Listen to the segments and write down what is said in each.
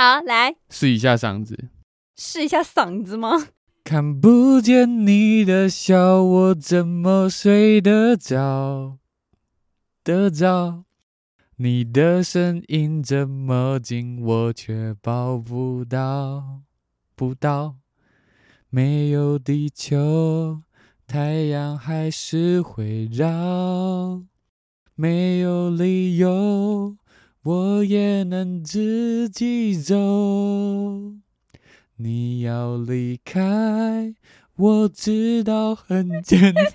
好，来试一下嗓子，试一下嗓子吗？看不见你的笑，我怎么睡得着？得着你的声音这么近，我却抱不到，不到。没有地球，太阳还是会绕。没有理由，我也能自己走。你要离开，我知道很简单。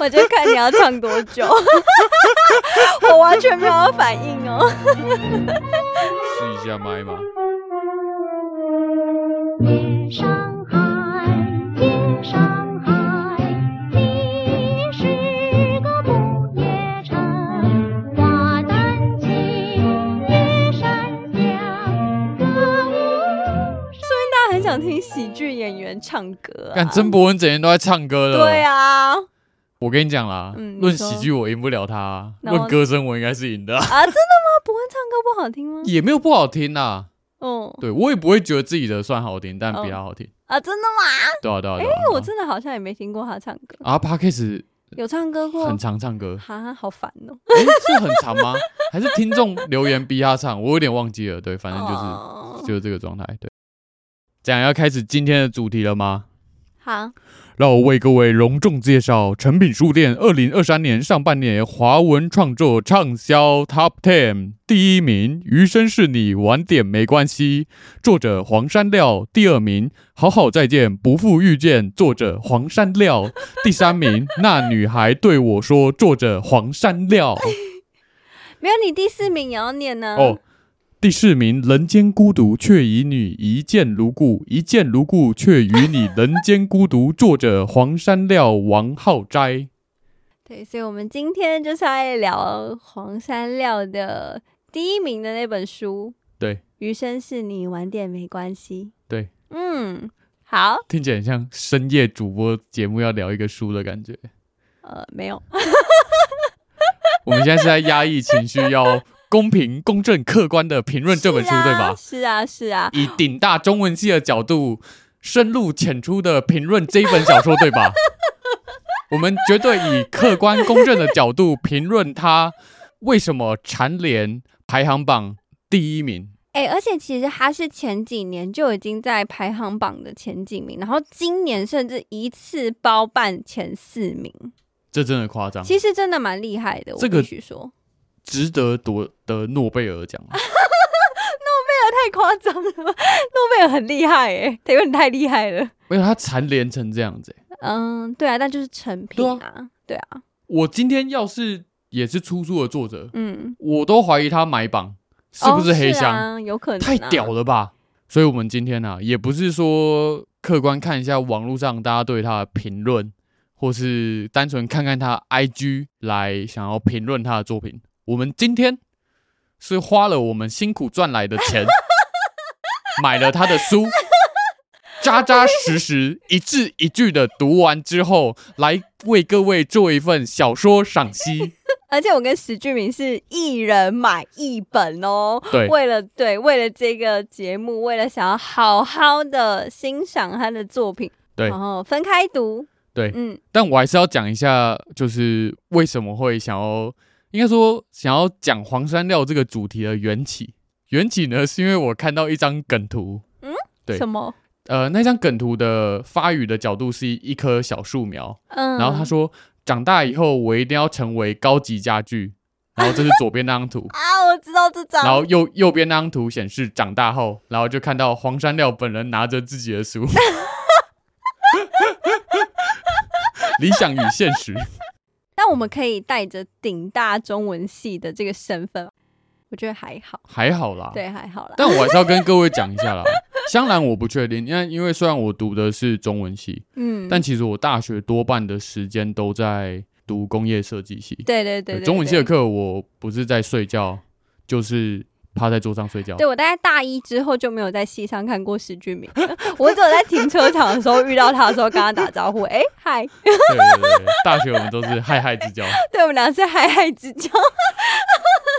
我就看你要唱多久，我完全没有反应哦。试一下麦吗？想听喜剧演员唱歌啊！看曾博文整天都在唱歌了。对啊。我跟你讲啦，论、嗯、喜剧我赢不了他、啊，论歌声我应该是赢的啊！真的吗？博文唱歌不好听吗？也没有不好听啊。哦，对我也不会觉得自己的算好听，但比他好听、哦、啊！真的吗？对啊，对啊，哎、欸，我真的好像也没听过他唱歌啊。Podcast 有唱歌过，很常唱歌，哈，好烦哦、喔。哎、欸，是很长吗？还是听众留言逼他唱？我有点忘记了。对，反正就是、哦、就是这个状态。对，这样要开始今天的主题了吗？好。让我为各位隆重介绍诚品书店二零二三年上半年华文创作畅销 Top Ten 第一名《余生是你，晚点没关系》，作者黄山料；第二名《好好再见，不负遇见》，作者黄山料；第三名《那女孩对我说》，作者黄山料。没有，你第四名也要念呢。哦。第四名，人间孤独却与你一见如故，一见如故却与你人间孤独。作者黄山料、王浩斋。对，所以，我们今天就是来聊黄山料的第一名的那本书。对，余生是你，晚点没关系。对，嗯，好，听起来很像深夜主播节目要聊一个书的感觉。呃，没有，我们现在是在压抑情绪要。公平、公正、客观的评论这本书，对吧？是啊，是啊。以顶大中文系的角度，深入浅出的评论这一本小说，对吧？我们绝对以客观、公正的角度评论它为什么蝉联排行榜第一名。哎、欸，而且其实它是前几年就已经在排行榜的前几名，然后今年甚至一次包办前四名，这真的夸张。其实真的蛮厉害的，这个、我必须说。值得夺得诺贝尔奖？诺贝尔太夸张了，诺贝尔很厉害哎，他有点太厉害了。没有他蝉联成这样子。嗯，对啊，但就是成品啊，对啊，对啊。我今天要是也是出书的作者，嗯，我都怀疑他买榜是不是黑箱？哦啊、有可能、啊，太屌了吧？所以，我们今天呢、啊，也不是说客观看一下网络上大家对他的评论，或是单纯看看他 IG 来想要评论他的作品。我们今天是花了我们辛苦赚来的钱，买了他的书，扎扎实实一字一句的读完之后，来为各位做一份小说赏析。而且我跟史俊明是一人买一本哦，对，为了对，为了这个节目，为了想要好好的欣赏他的作品，对，然后分开读，对，嗯，但我还是要讲一下，就是为什么会想要。应该说，想要讲黄山料这个主题的缘起，缘起呢，是因为我看到一张梗图。嗯，对，什么？呃，那张梗图的发语的角度是一棵小树苗。嗯，然后他说：“长大以后，我一定要成为高级家具。”然后这是左边那张图 啊，我知道这张。然后右右边那张图显示长大后，然后就看到黄山料本人拿着自己的书。理想与现实。那我们可以带着顶大中文系的这个身份，我觉得还好，还好啦，对，还好啦。但我还是要跟各位讲一下啦，香兰我不确定，因为因为虽然我读的是中文系，嗯，但其实我大学多半的时间都在读工业设计系，对对对，中文系的课我不是在睡觉，就是。趴在桌上睡觉。对，我大概大一之后就没有在戏上看过石俊明，我只有在停车场的时候遇到他的时候跟他打招呼。哎、欸，嗨！对对对，大学我们都是嗨嗨之交。对，我们俩是嗨嗨之交。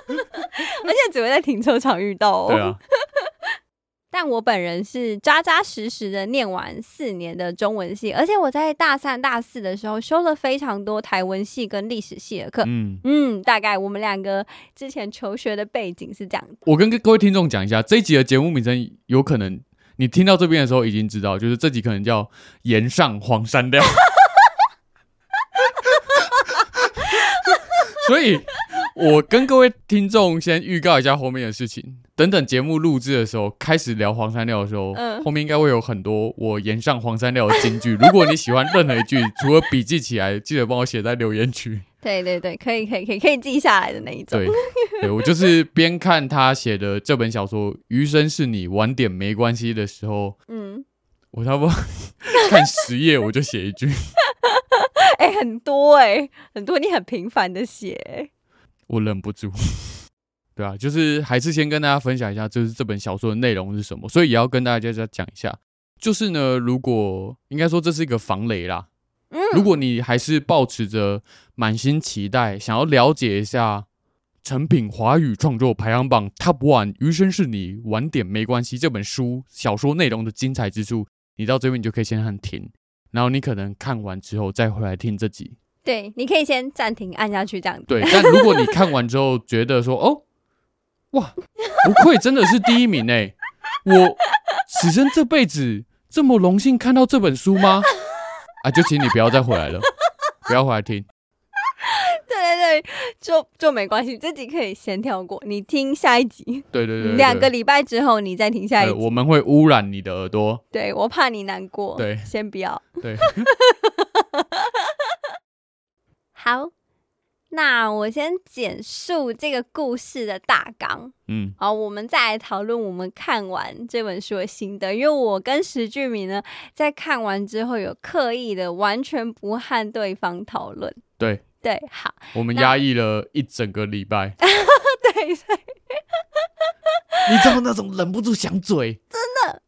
而且只会在停车场遇到哦。对啊。但我本人是扎扎实实的念完四年的中文系，而且我在大三、大四的时候修了非常多台文系跟历史系的课。嗯嗯，大概我们两个之前求学的背景是这样的。我跟各位听众讲一下，这一集的节目名称有可能你听到这边的时候已经知道，就是这集可能叫“岩上黄山料”。所以，我跟各位听众先预告一下后面的事情。等等节目录制的时候，开始聊黄山料的时候，嗯，后面应该会有很多我炎上黄山料的金句。如果你喜欢任何一句，除了笔记起来，记得帮我写在留言区。对对对，可以可以可以可以记下来的那一种。对，对我就是边看他写的这本小说《余生是你，晚点没关系》的时候，嗯，我差不多看十页我就写一句。哎、欸，很多哎、欸，很多你很频繁的写，我忍不住。对啊，就是还是先跟大家分享一下，就是这本小说的内容是什么，所以也要跟大家再讲一下。就是呢，如果应该说这是一个防雷啦，嗯，如果你还是抱持着满心期待，想要了解一下成品华语创作排行榜 Top One，余生是你，晚点没关系这本书小说内容的精彩之处，你到这边你就可以先按停，然后你可能看完之后再回来听这集。对，你可以先暂停按下去这样子。对，但如果你看完之后 觉得说哦。哇，不愧真的是第一名哎！我此生这辈子这么荣幸看到这本书吗？啊，就请你不要再回来了，不要回来听。对对对，就就没关系，这集可以先跳过，你听下一集。对对对，对，两个礼拜之后你再听下一集。我们会污染你的耳朵。对，我怕你难过。对，先不要。对。好。那我先简述这个故事的大纲，嗯，好，我们再来讨论我们看完这本书的心得。因为我跟石俊明呢，在看完之后有刻意的完全不和对方讨论，对对，好，我们压抑了一整个礼拜，对对，你知道那种忍不住想嘴，真的，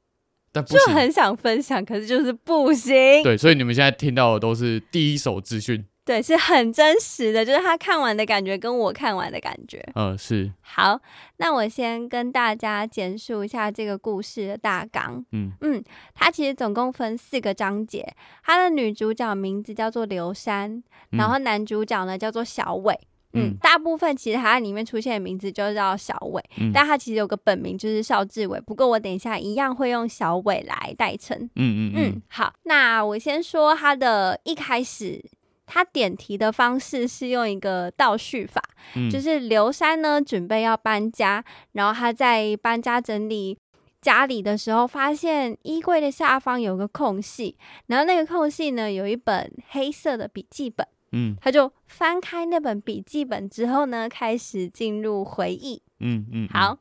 但不就很想分享，可是就是不行，对，所以你们现在听到的都是第一手资讯。对，是很真实的，就是他看完的感觉跟我看完的感觉。嗯，是。好，那我先跟大家简述一下这个故事的大纲。嗯嗯，它其实总共分四个章节。它的女主角名字叫做刘珊，然后男主角呢叫做小伟。嗯，嗯，大部分其实它在里面出现的名字就叫小伟，嗯，但他其实有个本名就是邵志伟。不过我等一下一样会用小伟来代称。嗯嗯嗯。好，那我先说他的一开始。他点题的方式是用一个倒叙法，嗯、就是刘珊呢准备要搬家，然后他在搬家整理家里的时候，发现衣柜的下方有个空隙，然后那个空隙呢有一本黑色的笔记本，嗯，他就翻开那本笔记本之后呢，开始进入回忆，嗯嗯，好，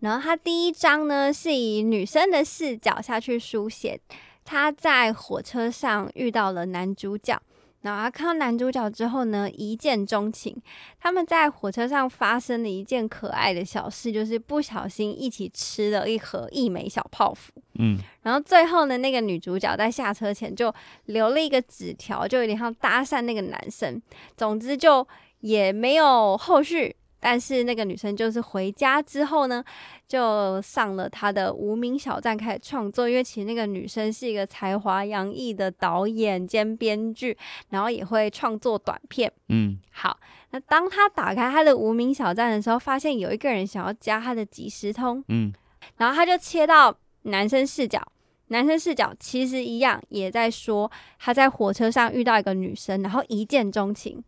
然后他第一章呢是以女生的视角下去书写，他在火车上遇到了男主角。然后他看到男主角之后呢，一见钟情。他们在火车上发生了一件可爱的小事，就是不小心一起吃了一盒一枚小泡芙。嗯，然后最后呢，那个女主角在下车前就留了一个纸条，就有点像搭讪那个男生。总之就也没有后续。但是那个女生就是回家之后呢，就上了她的无名小站开始创作。因为其实那个女生是一个才华洋溢的导演兼编剧，然后也会创作短片。嗯，好，那当她打开她的无名小站的时候，发现有一个人想要加她的即时通。嗯，然后她就切到男生视角，男生视角其实一样，也在说他在火车上遇到一个女生，然后一见钟情。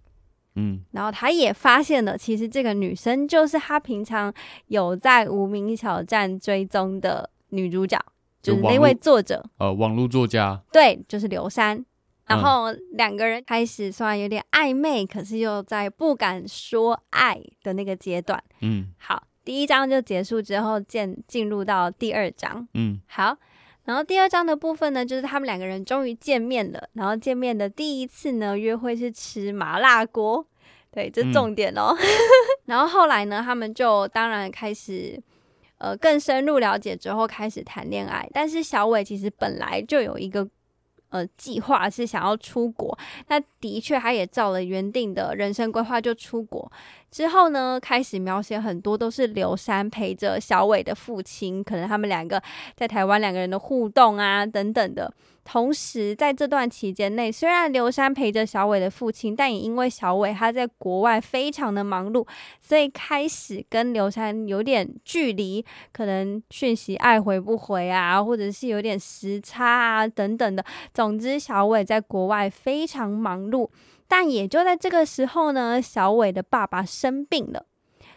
嗯，然后他也发现了，其实这个女生就是他平常有在无名小站追踪的女主角，就是那位作者，呃，网络作家，对，就是刘珊。然后两个人开始虽然有点暧昧，可是又在不敢说爱的那个阶段。嗯，好，第一章就结束之后，进进入到第二章。嗯，好。然后第二章的部分呢，就是他们两个人终于见面了。然后见面的第一次呢，约会是吃麻辣锅，对，这重点哦。嗯、然后后来呢，他们就当然开始呃更深入了解之后开始谈恋爱。但是小伟其实本来就有一个呃计划是想要出国，那的确他也照了原定的人生规划就出国。之后呢，开始描写很多都是刘山陪着小伟的父亲，可能他们两个在台湾两个人的互动啊等等的。同时，在这段期间内，虽然刘山陪着小伟的父亲，但也因为小伟他在国外非常的忙碌，所以开始跟刘山有点距离，可能讯息爱回不回啊，或者是有点时差啊等等的。总之，小伟在国外非常忙碌，但也就在这个时候呢，小伟的爸爸生病了，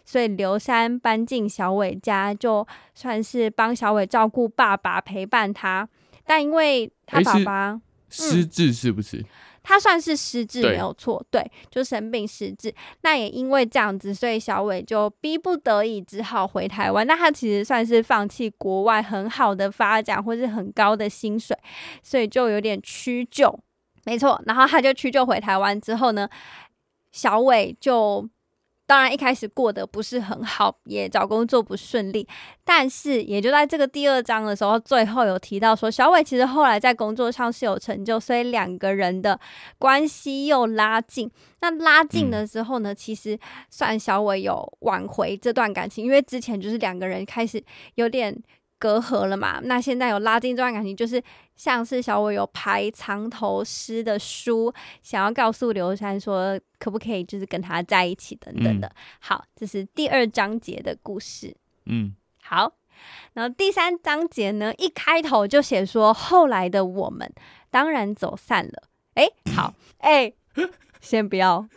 所以刘山搬进小伟家，就算是帮小伟照顾爸爸，陪伴他。但因为他爸爸失智，是不是？嗯、他算是失智没有错，对，就生病失智。那也因为这样子，所以小伟就逼不得已只好回台湾。那他其实算是放弃国外很好的发展或是很高的薪水，所以就有点屈就，没错。然后他就屈就回台湾之后呢，小伟就。当然，一开始过得不是很好，也找工作不顺利。但是，也就在这个第二章的时候，最后有提到说，小伟其实后来在工作上是有成就，所以两个人的关系又拉近。那拉近的时候呢，其实算小伟有挽回这段感情，因为之前就是两个人开始有点。隔阂了嘛？那现在有拉近这段感情，就是像是小伟有排藏头诗的书，想要告诉刘珊说，可不可以就是跟他在一起等等的。嗯、好，这是第二章节的故事。嗯，好。然后第三章节呢，一开头就写说，后来的我们当然走散了。哎，好，哎，先不要。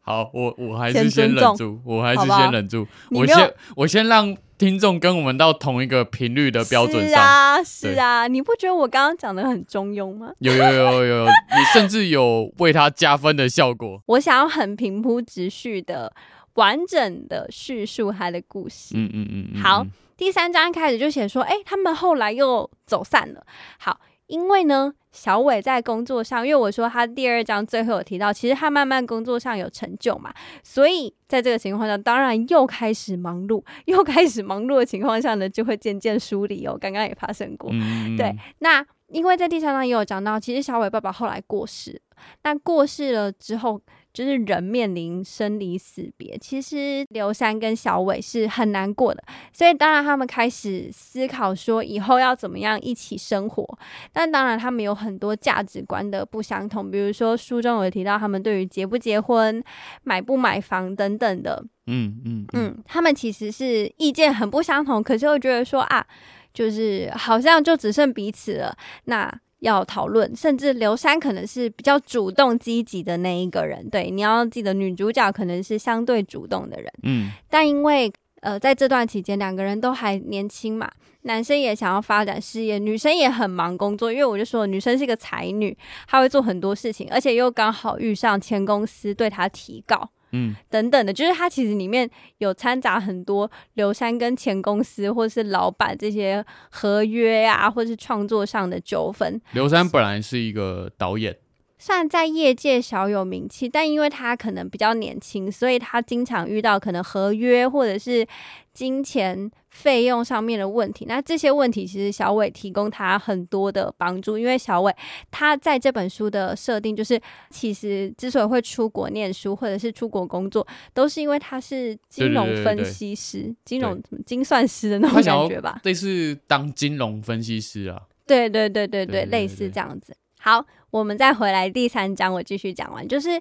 好，我我还是先忍住，我还是先忍住，我先我先让。听众跟我们到同一个频率的标准上，是啊，是啊，你不觉得我刚刚讲的很中庸吗？有有有有，你甚至有为他加分的效果。我想要很平铺直叙的、完整的叙述他的故事。嗯嗯嗯，嗯。好，第三章开始就写说，哎、欸，他们后来又走散了。好。因为呢，小伟在工作上，因为我说他第二章最后有提到，其实他慢慢工作上有成就嘛，所以在这个情况下，当然又开始忙碌，又开始忙碌的情况下呢，就会渐渐疏离哦。刚刚也发生过，嗯、对。那因为在第三章也有讲到，其实小伟爸爸后来过世，那过世了之后。就是人面临生离死别，其实刘珊跟小伟是很难过的，所以当然他们开始思考说以后要怎么样一起生活。但当然他们有很多价值观的不相同，比如说书中有提到他们对于结不结婚、买不买房等等的，嗯嗯嗯，他们其实是意见很不相同，可是又觉得说啊，就是好像就只剩彼此了。那要讨论，甚至刘珊可能是比较主动积极的那一个人。对，你要记得，女主角可能是相对主动的人。嗯，但因为呃，在这段期间，两个人都还年轻嘛，男生也想要发展事业，女生也很忙工作。因为我就说，女生是一个才女，她会做很多事情，而且又刚好遇上前公司对她提告。嗯，等等的，就是它其实里面有掺杂很多刘珊跟前公司或是老板这些合约啊，或是创作上的纠纷。刘珊本来是一个导演，算在业界小有名气，但因为他可能比较年轻，所以他经常遇到可能合约或者是金钱。费用上面的问题，那这些问题其实小伟提供他很多的帮助，因为小伟他在这本书的设定就是，其实之所以会出国念书或者是出国工作，都是因为他是金融分析师、对对对对金融精算师的那种感觉吧？类似当金融分析师啊？对，对对对对类似这样子。好，我们再回来第三章，我继续讲完，就是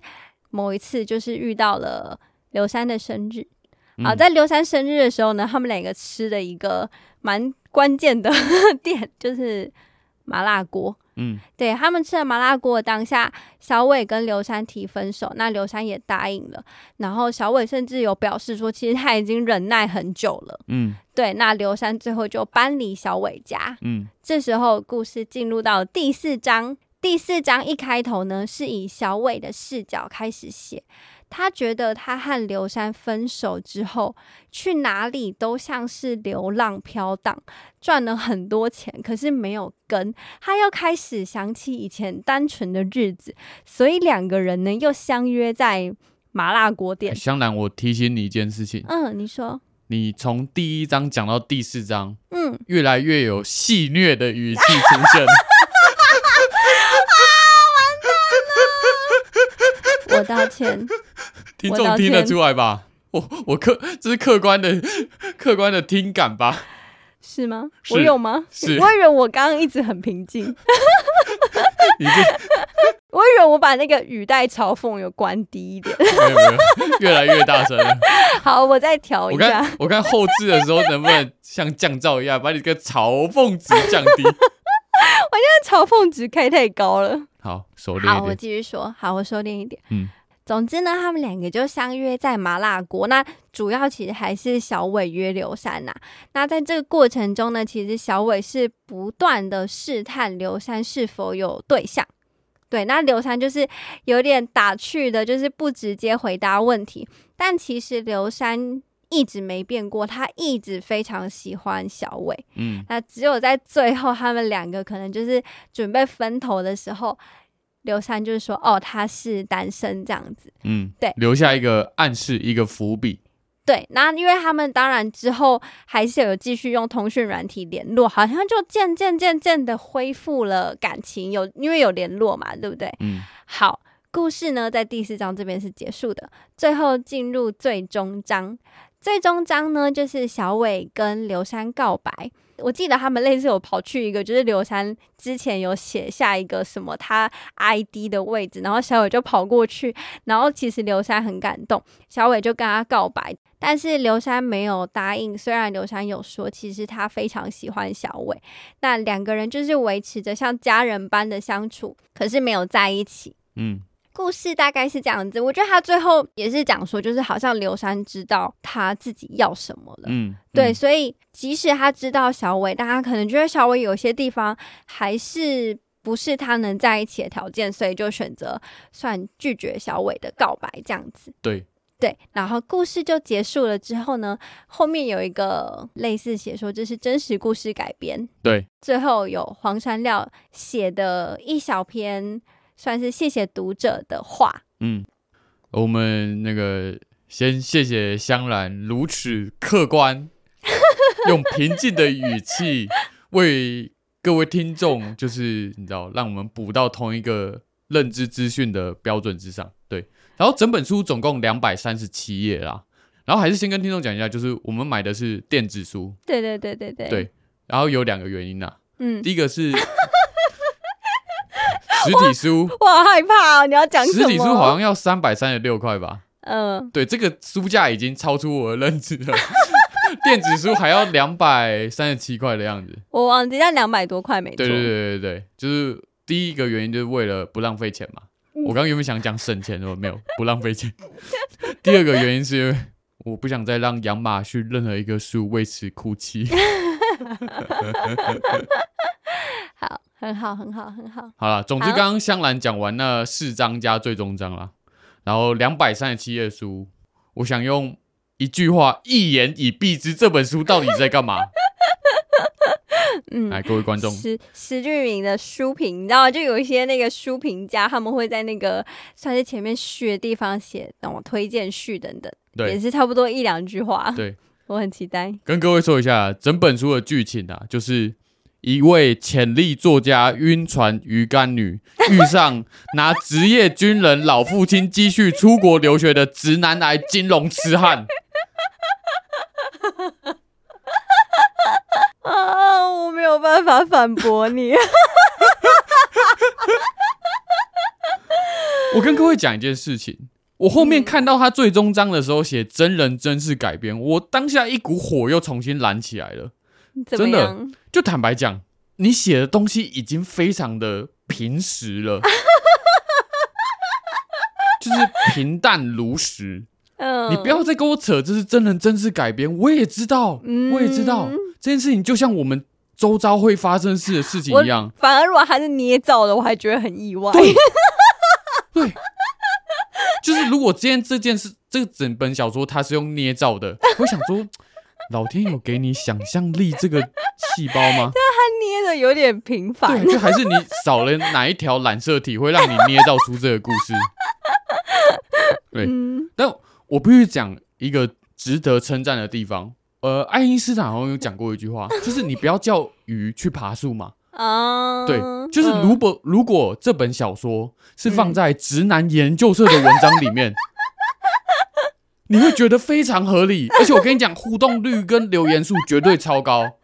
某一次就是遇到了刘珊的生日。好，在刘珊生日的时候呢，他们两个吃了一个蛮关键的 店，就是麻辣锅。嗯，对，他们吃了麻辣锅当下，小伟跟刘珊提分手，那刘珊也答应了。然后小伟甚至有表示说，其实他已经忍耐很久了。嗯，对，那刘珊最后就搬离小伟家。嗯，这时候故事进入到第四章，第四章一开头呢，是以小伟的视角开始写。他觉得他和刘珊分手之后，去哪里都像是流浪飘荡，赚了很多钱，可是没有根。他又开始想起以前单纯的日子，所以两个人呢又相约在麻辣锅店。香兰，我提醒你一件事情。嗯，你说。你从第一章讲到第四章，嗯，越来越有戏谑的语气出现。我道歉，听众听得出来吧？我，我我客这是客观的客观的听感吧？是吗？是我有吗？是我以为我刚刚一直很平静，我以为我把那个语带嘲讽有关低一点。没有没有，越来越大声了。好，我再调一下看。我看后置的时候能不能像降噪一样，把你这个嘲讽值降低？我现在嘲讽值开太高了。好，熟练好，我。继续说。好，我收敛一点。嗯，总之呢，他们两个就相约在麻辣锅。那主要其实还是小伟约刘珊呐。那在这个过程中呢，其实小伟是不断的试探刘珊是否有对象。对，那刘珊就是有点打趣的，就是不直接回答问题。但其实刘珊一直没变过，他一直非常喜欢小伟。嗯，那只有在最后，他们两个可能就是准备分头的时候，刘三就是说：“哦，他是单身这样子。嗯，对留下一个暗示，一个伏笔。”对，那因为他们当然之后还是有继续用通讯软体联络，好像就渐渐渐渐的恢复了感情，有因为有联络嘛，对不对？嗯，好，故事呢在第四章这边是结束的，最后进入最终章。最终章呢，就是小伟跟刘珊告白。我记得他们类似有跑去一个，就是刘珊之前有写下一个什么他 ID 的位置，然后小伟就跑过去，然后其实刘珊很感动，小伟就跟他告白，但是刘珊没有答应。虽然刘珊有说，其实他非常喜欢小伟，那两个人就是维持着像家人般的相处，可是没有在一起。嗯。故事大概是这样子，我觉得他最后也是讲说，就是好像刘珊知道他自己要什么了，嗯，对，嗯、所以即使他知道小伟，但他可能觉得小伟有些地方还是不是他能在一起的条件，所以就选择算拒绝小伟的告白这样子。对。对，然后故事就结束了之后呢，后面有一个类似写说这是真实故事改编，对，最后有黄山料写的一小篇。算是谢谢读者的话。嗯，我们那个先谢谢香兰如此客观，用平静的语气为各位听众，就是你知道，让我们补到同一个认知资讯的标准之上。对，然后整本书总共两百三十七页啦。然后还是先跟听众讲一下，就是我们买的是电子书。对对对对对。对，然后有两个原因呐。嗯，第一个是。实体书，我好害怕哦！你要讲什么？实体书好像要三百三十六块吧？嗯，对，这个书价已经超出我的认知了。电子书还要两百三十七块的样子，我忘记，要两百多块没错。对对对对对，就是第一个原因就是为了不浪费钱嘛。我刚刚原本想讲省钱，我没有不浪费钱。第二个原因是因为我不想再让养马逊任何一个书为此哭泣。好。很好，很好，很好。好了，总之刚刚香兰讲完那四章加最终章了，然后两百三十七页书，我想用一句话一言以蔽之，这本书到底在干嘛？嗯，来，各位观众，石石俊明的书评，你知道就有一些那个书评家，他们会在那个算是前面序的地方写那种推荐序等等，对，也是差不多一两句话。对，我很期待。跟各位说一下，整本书的剧情啊，就是。一位潜力作家晕船鱼干女遇上拿职业军人老父亲积蓄出国留学的直男癌金融痴汉。啊！我没有办法反驳你。我跟各位讲一件事情，我后面看到他最终章的时候写真人真事改编，我当下一股火又重新燃起来了。真的，就坦白讲，你写的东西已经非常的平实了，就是平淡如实。嗯，你不要再跟我扯这是真人真事改编，我也知道，嗯、我也知道这件事情就像我们周遭会发生事的事情一样。反而如果还是捏造的，我还觉得很意外。对，对，就是如果今天这件事，这个整本小说它是用捏造的，我想说。老天有给你想象力这个细胞吗？对啊，他捏的有点平凡。对，就还是你少了哪一条染色体，会让你捏造出这个故事？对，嗯、但我必须讲一个值得称赞的地方。呃，爱因斯坦好像有讲过一句话，就是你不要叫鱼去爬树嘛。啊、嗯，对，就是如果如果这本小说是放在直男研究社的文章里面。嗯 你会觉得非常合理，而且我跟你讲，互动率跟留言数绝对超高。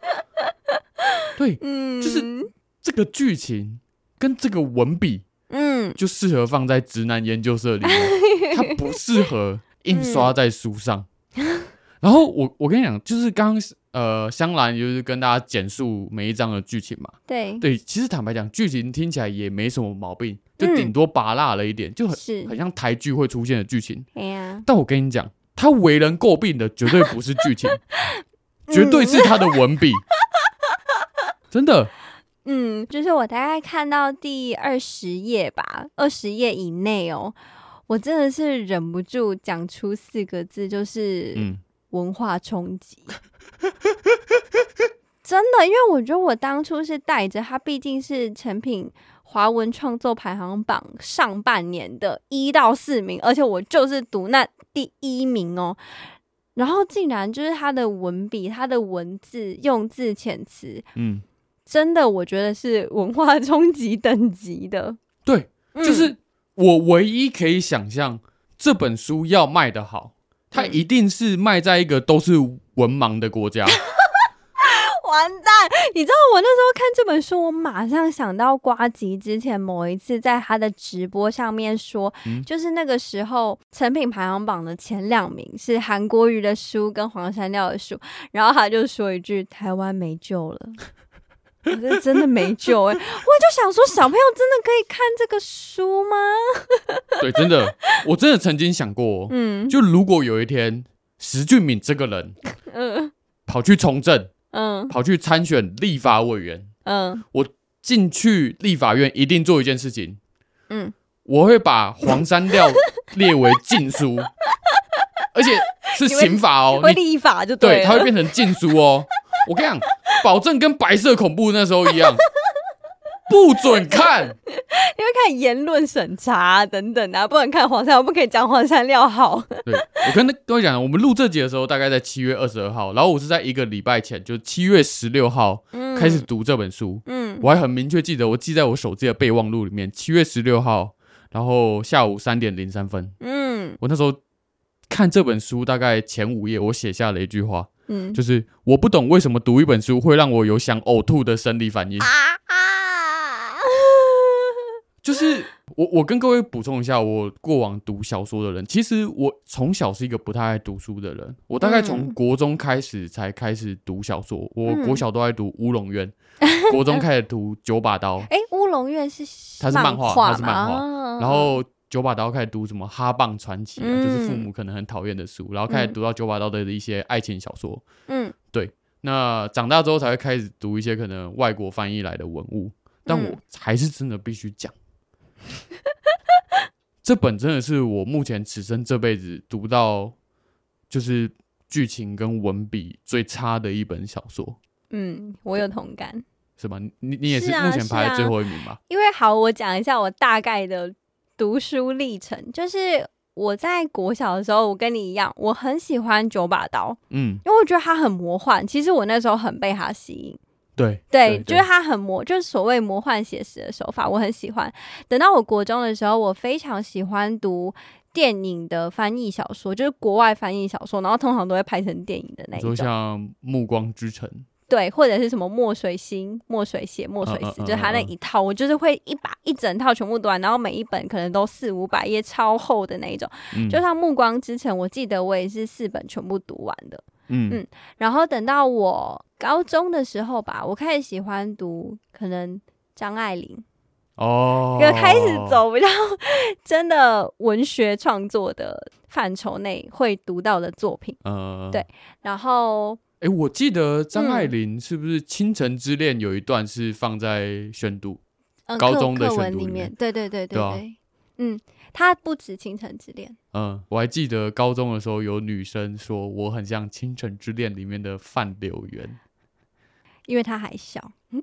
对，嗯，就是这个剧情跟这个文笔，嗯，就适合放在直男研究社里面，它不适合印刷在书上。嗯、然后我我跟你讲，就是刚刚呃香兰就是跟大家简述每一章的剧情嘛。对。对，其实坦白讲，剧情听起来也没什么毛病，就顶多拔辣了一点，嗯、就很很像台剧会出现的剧情。哎呀，但我跟你讲，他为人诟病的绝对不是剧情，绝对是他的文笔。真的，嗯，就是我大概看到第二十页吧，二十页以内哦，我真的是忍不住讲出四个字，就是文化冲击。嗯、真的，因为我觉得我当初是带着它，毕竟是成品华文创作排行榜上半年的一到四名，而且我就是读那第一名哦。然后竟然就是他的文笔、他的文字用字遣词，嗯。真的，我觉得是文化冲击等级的。对，就是我唯一可以想象这本书要卖的好，它一定是卖在一个都是文盲的国家。完蛋！你知道我那时候看这本书，我马上想到瓜吉之前某一次在他的直播上面说，嗯、就是那个时候成品排行榜的前两名是韩国瑜的书跟黄山料的书，然后他就说一句：“台湾没救了。”我这真的没救哎、欸！我就想说，小朋友真的可以看这个书吗？对，真的，我真的曾经想过，嗯，就如果有一天石俊敏这个人，嗯，跑去从政，嗯，跑去参选立法委员，嗯，我进去立法院一定做一件事情，嗯，我会把黄山料列为禁书，而且是刑法哦，会立法就对，对，它会变成禁书哦。我跟你讲。保证跟白色恐怖那时候一样，不准看，因为看言论审查等等啊，不能看黄山，我不可以讲黄山料好。对，我跟各位讲，我们录这集的时候大概在七月二十二号，然后我是在一个礼拜前，就七月十六号开始读这本书。嗯，我还很明确记得，我记在我手机的备忘录里面，七月十六号，然后下午三点零三分。嗯，我那时候看这本书大概前五页，我写下了一句话。嗯，就是我不懂为什么读一本书会让我有想呕吐的生理反应。啊啊、就是我，我跟各位补充一下，我过往读小说的人，其实我从小是一个不太爱读书的人。我大概从国中开始才开始读小说，嗯、我国小都爱读《乌龙院》，国中开始读《九把刀》。哎，《乌龙院》是它是漫画，它是漫画，然后。九把刀开始读什么《哈棒传奇》啊，嗯、就是父母可能很讨厌的书，然后开始读到九把刀的一些爱情小说。嗯，对。那长大之后才会开始读一些可能外国翻译来的文物，但我还是真的必须讲，嗯、这本真的是我目前此生这辈子读到就是剧情跟文笔最差的一本小说。嗯，我有同感。是吧？你你也是目前排在最后一名吧？啊啊、因为好，我讲一下我大概的。读书历程就是我在国小的时候，我跟你一样，我很喜欢九把刀，嗯，因为我觉得它很魔幻。其实我那时候很被它吸引，对对，就是它很魔，就是所谓魔幻写实的手法，我很喜欢。等到我国中的时候，我非常喜欢读电影的翻译小说，就是国外翻译小说，然后通常都会拍成电影的那种，就像《暮光之城》。对，或者是什么墨水心、墨水写、墨水丝，就是他那一套，我就是会一把一整套全部读完，然后每一本可能都四五百页，超厚的那一种。嗯、就像《暮光之城》，我记得我也是四本全部读完的。嗯嗯，然后等到我高中的时候吧，我开始喜欢读可能张爱玲哦，就开始走比较 真的文学创作的范畴内会读到的作品。嗯，对，然后。哎，我记得张爱玲是不是《倾城之恋》有一段是放在宣读、嗯、高中的宣读里面？对对对对对，对啊、嗯，他不止《倾城之恋》。嗯，我还记得高中的时候有女生说我很像《倾城之恋》里面的范柳原，因为他还小。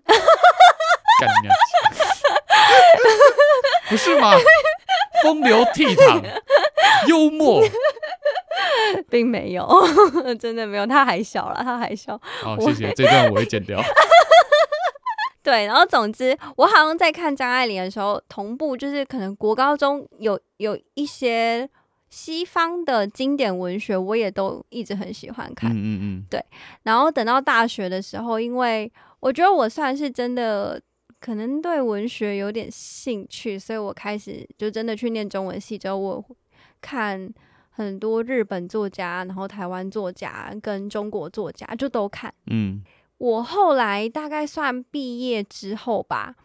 不是吗？风流倜傥，幽默。并没有，真的没有，他还小了，他还小。好，谢谢，这段我会剪掉。对，然后总之，我好像在看张爱玲的时候，同步就是可能国高中有有一些西方的经典文学，我也都一直很喜欢看。嗯嗯嗯，对。然后等到大学的时候，因为我觉得我算是真的可能对文学有点兴趣，所以我开始就真的去念中文系之后，我看很多日本作家，然后台湾作家跟中国作家就都看。嗯。我后来大概算毕业之后吧，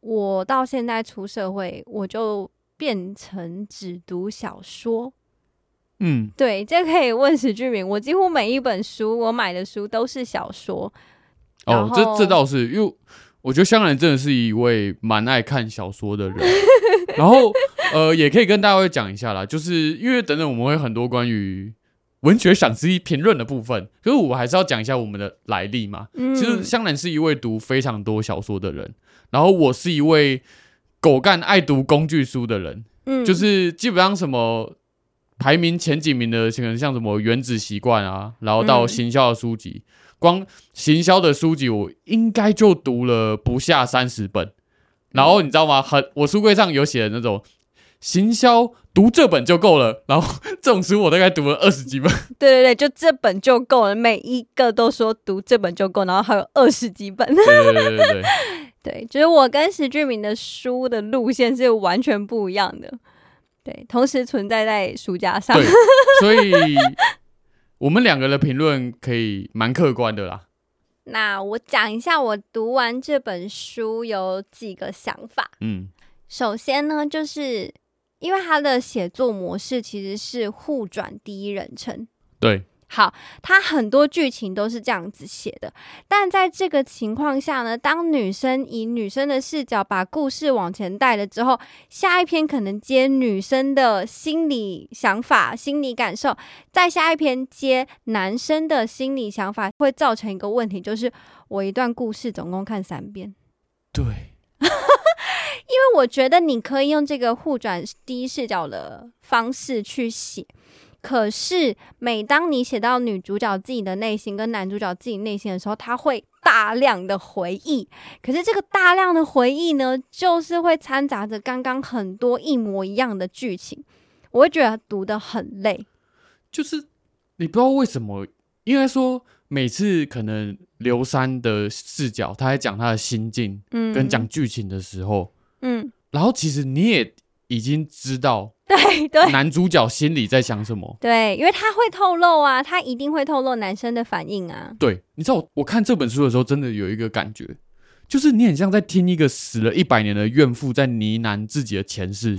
我到现在出社会，我就。变成只读小说，嗯，对，这可以问史俊明。我几乎每一本书我买的书都是小说。哦，这这倒是，因为我觉得香兰真的是一位蛮爱看小说的人。然后，呃，也可以跟大家讲一下啦，就是因为等等我们会很多关于文学赏析评论的部分，可是我还是要讲一下我们的来历嘛。嗯，其实香兰是一位读非常多小说的人，然后我是一位。狗干爱读工具书的人，嗯，就是基本上什么排名前几名的，可能像什么《原子习惯》啊，然后到行销的书籍，嗯、光行销的书籍我应该就读了不下三十本。然后你知道吗？很，我书柜上有写的那种行销，读这本就够了。然后 这种书我大概读了二十几本。对对对，就这本就够了，每一个都说读这本就够，然后还有二十几本。对对对对对。对，就是我跟石俊明的书的路线是完全不一样的，对，同时存在在书架上，对，所以我们两个的评论可以蛮客观的啦。那我讲一下我读完这本书有几个想法。嗯，首先呢，就是因为他的写作模式其实是互转第一人称，对。好，它很多剧情都是这样子写的，但在这个情况下呢，当女生以女生的视角把故事往前带了之后，下一篇可能接女生的心理想法、心理感受，再下一篇接男生的心理想法，会造成一个问题，就是我一段故事总共看三遍。对，因为我觉得你可以用这个互转第一视角的方式去写。可是，每当你写到女主角自己的内心跟男主角自己内心的时候，他会大量的回忆。可是，这个大量的回忆呢，就是会掺杂着刚刚很多一模一样的剧情，我会觉得读的很累。就是你不知道为什么，应该说每次可能刘三的视角，他在讲他的心境，嗯，跟讲剧情的时候，嗯，然后其实你也已经知道。对对，男主角心里在想什么？对，因为他会透露啊，他一定会透露男生的反应啊。对，你知道我我看这本书的时候，真的有一个感觉，就是你很像在听一个死了一百年的怨妇在呢喃自己的前世，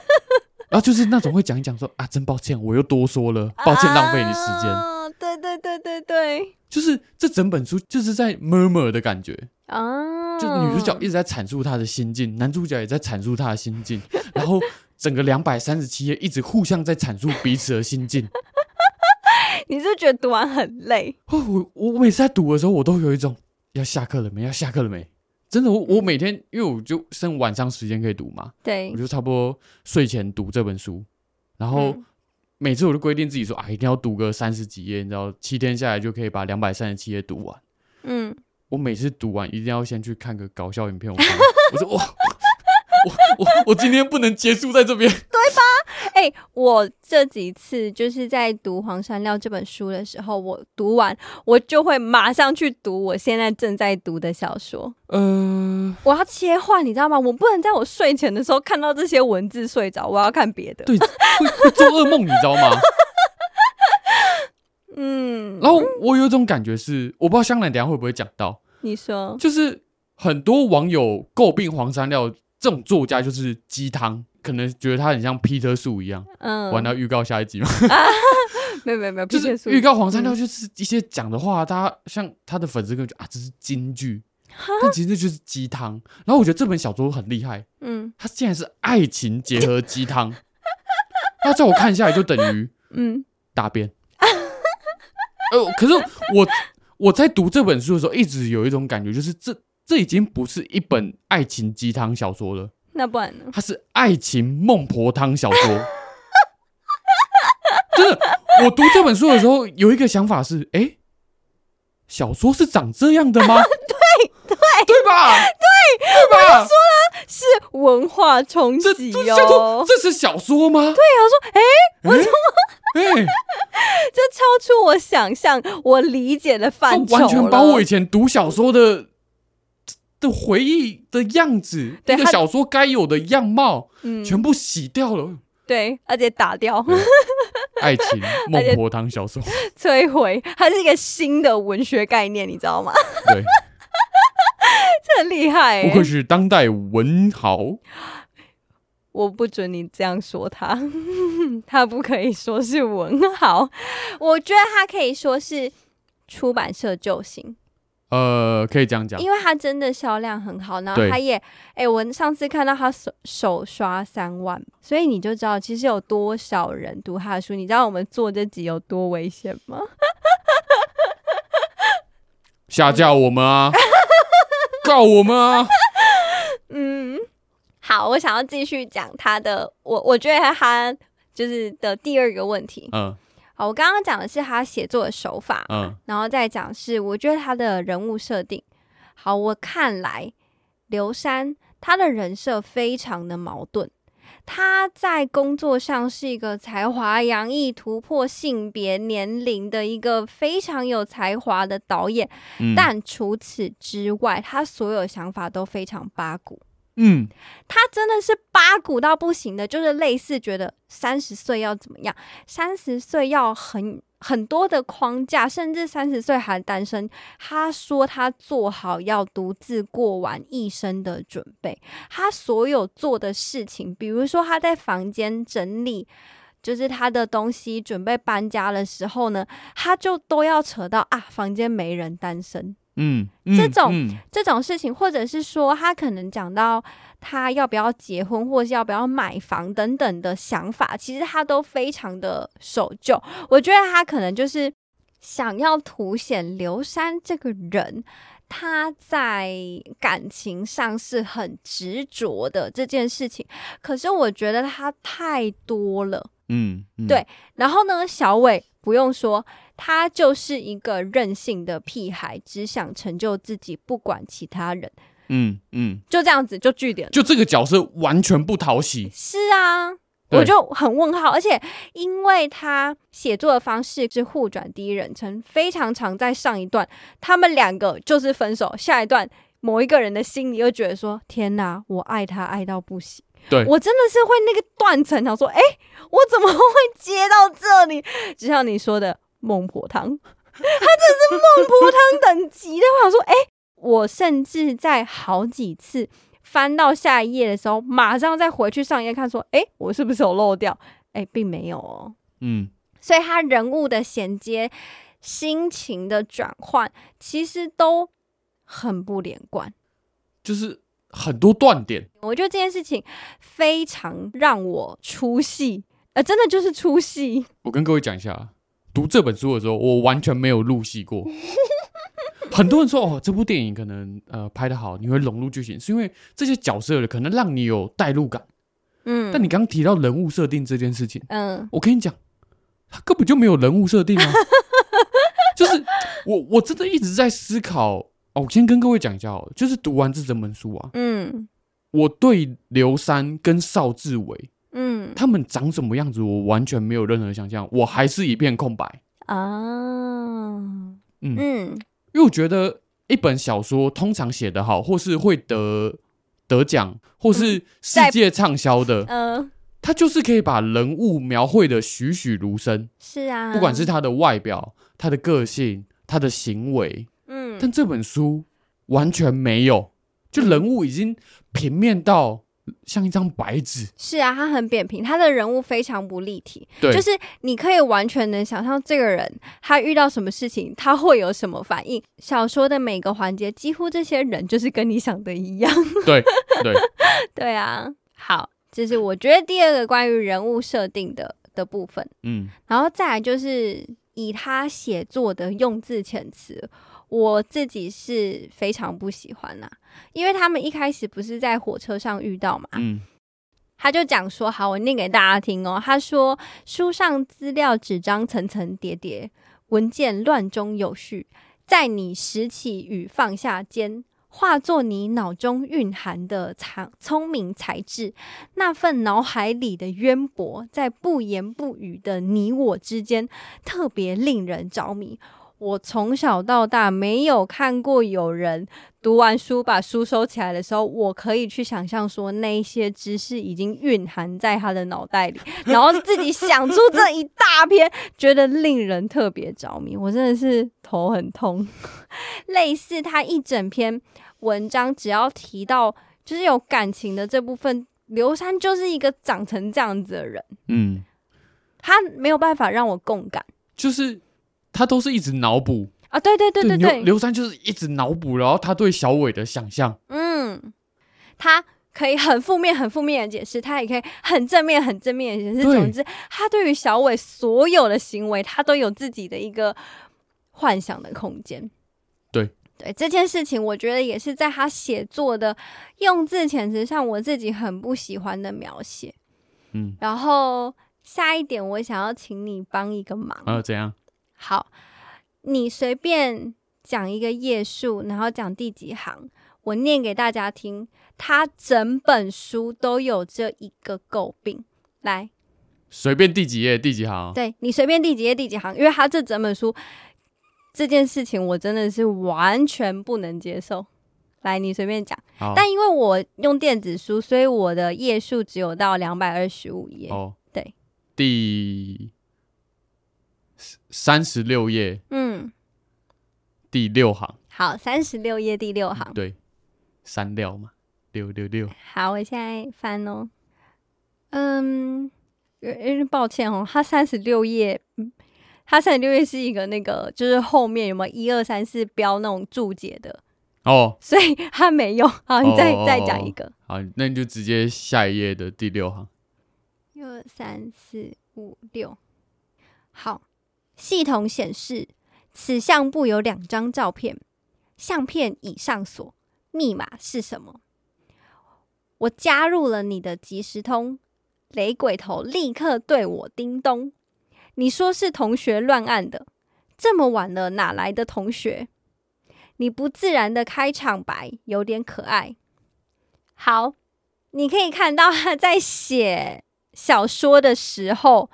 然后就是那种会讲一讲说啊，真抱歉，我又多说了，抱歉浪费你时间。啊，对对对对对，就是这整本书就是在 murmur 的感觉啊，就女主角一直在阐述她的心境，男主角也在阐述他的心境，然后。整个两百三十七页一直互相在阐述彼此的心境，你是不是觉得读完很累？我我每次在读的时候，我都有一种要下课了没？要下课了没？真的，我我每天因为我就剩晚上时间可以读嘛，对，我就差不多睡前读这本书，然后每次我就规定自己说啊，一定要读个三十几页，你知道，七天下来就可以把两百三十七页读完。嗯，我每次读完一定要先去看个搞笑影片，我说 我说哇。我我我今天不能结束在这边，对吧？哎、欸，我这几次就是在读《黄山料》这本书的时候，我读完我就会马上去读我现在正在读的小说。呃，我要切换，你知道吗？我不能在我睡前的时候看到这些文字睡着，我要看别的。对，会会做噩梦，你知道吗？嗯。然后我有一种感觉是，我不知道香兰等下会不会讲到。你说，就是很多网友诟病黄山料。这种作家就是鸡汤，可能觉得他很像皮特树一样。嗯，玩到预告下一集吗？啊、没有没有没有，就是预告黄山料就是一些讲的话，他、嗯、像他的粉丝就啊，这是金句，但其实就是鸡汤。然后我觉得这本小说很厉害，嗯，它竟然是爱情结合鸡汤，那在我看下来就等于嗯大便。呃，可是我我在读这本书的时候，一直有一种感觉，就是这。这已经不是一本爱情鸡汤小说了，那不然呢？它是爱情孟婆汤小说。真的，我读这本书的时候有一个想法是：哎，小说是长这样的吗？对对对吧？对，对吧？我说了，是文化冲击哟。这是小说吗？对啊，说，哎、欸，我怎么？哎、欸，这超出我想象、我理解的范畴，完全把我以前读小说的的回忆的样子，对那个小说该有的样貌，嗯，全部洗掉了。对，而且打掉。爱情 孟婆汤小说摧毁，它是一个新的文学概念，你知道吗？对，这很厉害，不愧是当代文豪。我不准你这样说他，他不可以说是文豪，我觉得他可以说是出版社救星。呃，可以这样讲，因为他真的销量很好，然后他也，哎对，我上次看到他手手刷三万，所以你就知道其实有多少人读他的书。你知道我们做这集有多危险吗？下架我们啊，告我们啊。嗯，好，我想要继续讲他的，我我觉得他就是的第二个问题，嗯。我刚刚讲的是他写作的手法，嗯，然后再讲是我觉得他的人物设定。好，我看来刘珊他的人设非常的矛盾。他在工作上是一个才华洋溢、突破性别年龄的一个非常有才华的导演，嗯，但除此之外，他所有想法都非常八股。嗯，他真的是八股到不行的，就是类似觉得三十岁要怎么样，三十岁要很很多的框架，甚至三十岁还单身。他说他做好要独自过完一生的准备，他所有做的事情，比如说他在房间整理，就是他的东西准备搬家的时候呢，他就都要扯到啊，房间没人单身。嗯，嗯这种、嗯、这种事情，或者是说他可能讲到他要不要结婚，或是要不要买房等等的想法，其实他都非常的守旧。我觉得他可能就是想要凸显刘珊这个人，他在感情上是很执着的这件事情。可是我觉得他太多了，嗯，嗯对。然后呢，小伟不用说。他就是一个任性的屁孩，只想成就自己，不管其他人。嗯嗯，嗯就这样子就据点，就这个角色完全不讨喜。是啊，我就很问号。而且因为他写作的方式是互转第一人称，非常常在上一段他们两个就是分手，下一段某一个人的心里又觉得说：“天哪，我爱他爱到不行。”对，我真的是会那个断层，想说：“哎，我怎么会接到这里？”就像你说的。孟婆汤，他真是孟婆汤等级的。我想说，哎、欸，我甚至在好几次翻到下一页的时候，马上再回去上一页看，说，哎、欸，我是不是有漏掉？哎、欸，并没有哦。嗯，所以他人物的衔接、心情的转换，其实都很不连贯，就是很多断点。我觉得这件事情非常让我出戏，呃，真的就是出戏。我跟各位讲一下。读这本书的时候，我完全没有入戏过。很多人说哦，这部电影可能呃拍的好，你会融入剧情，是因为这些角色可能让你有代入感。嗯，但你刚刚提到人物设定这件事情，嗯，我跟你讲，他根本就没有人物设定啊。就是我我真的一直在思考哦。我先跟各位讲一下哦，就是读完这整本书啊，嗯，我对刘三跟邵志伟。嗯，他们长什么样子，我完全没有任何想象，我还是一片空白。啊。嗯。嗯，因为我觉得一本小说通常写得好，或是会得得奖，或是世界畅销的，嗯，呃、他就是可以把人物描绘的栩栩如生。是啊，不管是他的外表、他的个性、他的行为，嗯，但这本书完全没有，就人物已经平面到。像一张白纸，是啊，他很扁平，他的人物非常不立体，对，就是你可以完全能想象这个人他遇到什么事情，他会有什么反应。小说的每个环节，几乎这些人就是跟你想的一样，对对。对啊。好，这是我觉得第二个关于人物设定的的部分，嗯，然后再来就是以他写作的用字遣词。我自己是非常不喜欢呐、啊，因为他们一开始不是在火车上遇到嘛，嗯，他就讲说，好，我念给大家听哦。他说，书上资料纸张层层叠叠，文件乱中有序，在你拾起与放下间，化作你脑中蕴含的聪聪明才智，那份脑海里的渊博，在不言不语的你我之间，特别令人着迷。我从小到大没有看过有人读完书把书收起来的时候，我可以去想象说那些知识已经蕴含在他的脑袋里，然后自己想出这一大篇，觉得令人特别着迷。我真的是头很痛。类似他一整篇文章，只要提到就是有感情的这部分，刘珊就是一个长成这样子的人。嗯，他没有办法让我共感，就是。他都是一直脑补啊，对对对对对，刘刘珊就是一直脑补，然后他对小伟的想象，嗯，他可以很负面、很负面的解释，他也可以很正面、很正面的解释。总之，他对于小伟所有的行为，他都有自己的一个幻想的空间。对对，这件事情，我觉得也是在他写作的用字遣词上，我自己很不喜欢的描写。嗯，然后下一点，我想要请你帮一个忙。啊，怎样？好，你随便讲一个页数，然后讲第几行，我念给大家听。他整本书都有这一个诟病，来，随便第几页第几行，对，你随便第几页第几行，因为他这整本书这件事情，我真的是完全不能接受。来，你随便讲。但因为我用电子书，所以我的页数只有到两百二十五页。哦，对，第。三十六页，嗯，第六行，好，三十六页第六行，对，删掉嘛，六六六，好，我现在翻哦，嗯，有点抱歉哦，他三十六页，他三十六页是一个那个，就是后面有没有一二三四标那种注解的。哦，所以他没有，好，你再、哦、再讲一个，好，那你就直接下一页的第六行，一二三四五六，好。系统显示，此相簿有两张照片，相片已上锁，密码是什么？我加入了你的即时通，雷鬼头立刻对我叮咚。你说是同学乱按的，这么晚了哪来的同学？你不自然的开场白有点可爱。好，你可以看到他在写小说的时候。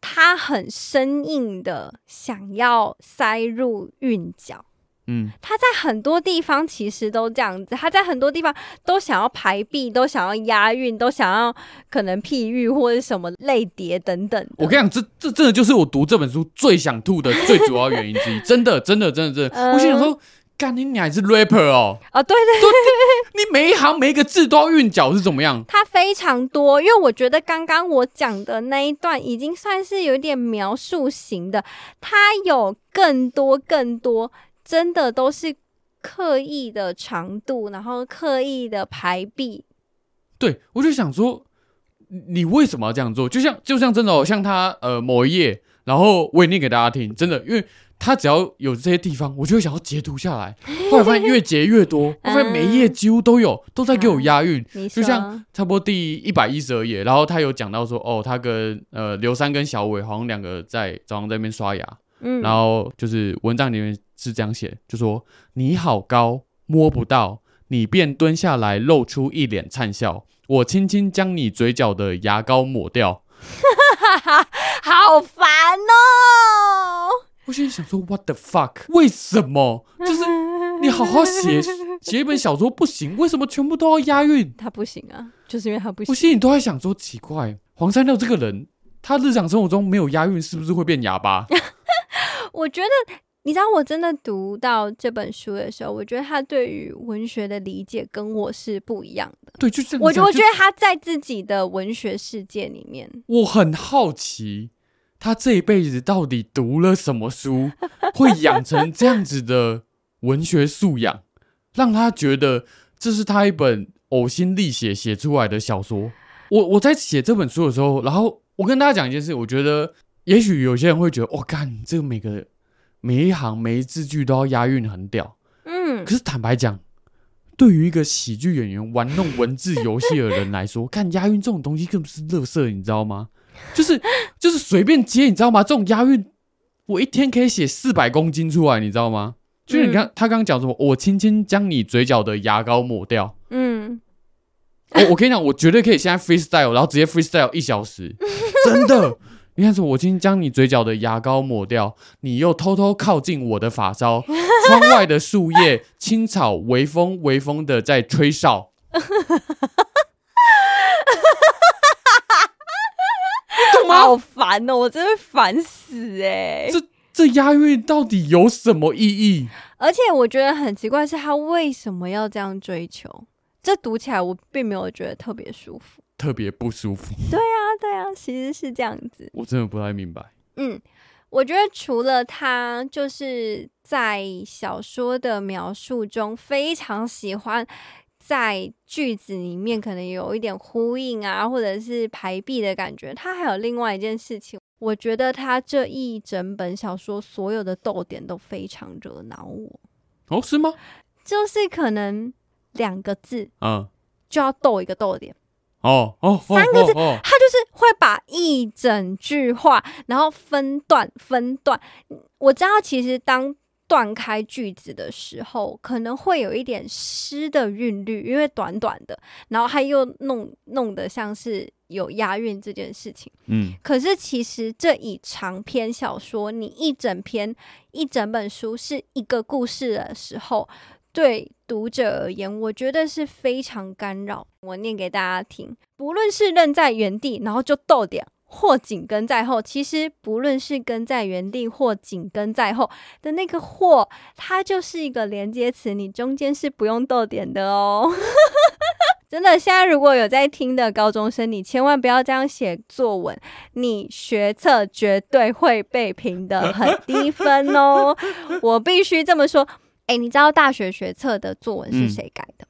他很生硬的想要塞入韵脚，嗯，他在很多地方其实都这样子，他在很多地方都想要排比，都想要押韵，都想要可能譬喻或者什么类叠等等。我跟你讲，这这真的就是我读这本书最想吐的最主要原因之一，真的，真的，真的，真的，嗯、我心想说。干你娘还是 rapper 哦？哦，对对对，你每一行每一个字都要韵脚是怎么样？它非常多，因为我觉得刚刚我讲的那一段已经算是有点描述型的，它有更多更多，真的都是刻意的长度，然后刻意的排比。对，我就想说，你为什么要这样做？就像就像真的哦，像他呃某一页，然后我也念给大家听，真的，因为。他只要有这些地方，我就会想要截图下来。后来发现越截越多，我发现每一页几乎都有，都在给我押韵。嗯、就像差不多第一百一十二页，然后他有讲到说，哦，他跟呃刘三跟小伟好像两个在早上在那边刷牙，嗯，然后就是文章里面是这样写，就说你好高，摸不到，你便蹲下来，露出一脸灿笑，我轻轻将你嘴角的牙膏抹掉，哈哈哈，好烦哦。我现在想说，What the fuck？为什么？就是你好好写 写一本小说不行，为什么全部都要押韵？他不行啊，就是因为他不行。我心里都在想说，奇怪，黄山六这个人，他日常生活中没有押韵，是不是会变哑巴？我觉得，你知道，我真的读到这本书的时候，我觉得他对于文学的理解跟我是不一样的。对，就是我，我觉得他在自己的文学世界里面，我很好奇。他这一辈子到底读了什么书，会养成这样子的文学素养，让他觉得这是他一本呕心沥血写出来的小说。我我在写这本书的时候，然后我跟大家讲一件事，我觉得也许有些人会觉得，我、哦、干这个每个每一行每一字句都要押韵，很屌。嗯，可是坦白讲，对于一个喜剧演员玩弄文字游戏的人来说，看押韵这种东西根本是乐色，你知道吗？就是就是随便接，你知道吗？这种押韵，我一天可以写四百公斤出来，你知道吗？就是你看他刚刚讲什么，我轻轻将你嘴角的牙膏抹掉。嗯，我我跟你讲，我绝对可以现在 freestyle，然后直接 freestyle 一小时，真的。你看什么？我轻轻将你嘴角的牙膏抹掉，你又偷偷靠近我的发梢，窗外的树叶青草微风微风的在吹哨。好烦哦！我真的烦死哎、欸！这这押韵到底有什么意义？而且我觉得很奇怪，是他为什么要这样追求？这读起来我并没有觉得特别舒服，特别不舒服。对啊，对啊，其实是这样子。我真的不太明白。嗯，我觉得除了他就是在小说的描述中非常喜欢。在句子里面可能有一点呼应啊，或者是排比的感觉。他还有另外一件事情，我觉得他这一整本小说所有的逗点都非常惹恼我。哦，是吗？就是可能两个字，嗯，就要逗一个逗点。哦哦，三个字，他就是会把一整句话，然后分段分段。我知道，其实当。断开句子的时候，可能会有一点诗的韵律，因为短短的，然后他又弄弄得像是有押韵这件事情。嗯，可是其实这一长篇小说，你一整篇一整本书是一个故事的时候，对读者而言，我觉得是非常干扰。我念给大家听，不论是愣在原地，然后就逗点。或紧跟在后，其实不论是跟在原地或紧跟在后的那个“或”，它就是一个连接词，你中间是不用逗点的哦。真的，现在如果有在听的高中生，你千万不要这样写作文，你学测绝对会被评的很低分哦。我必须这么说。哎，你知道大学学测的作文是谁改的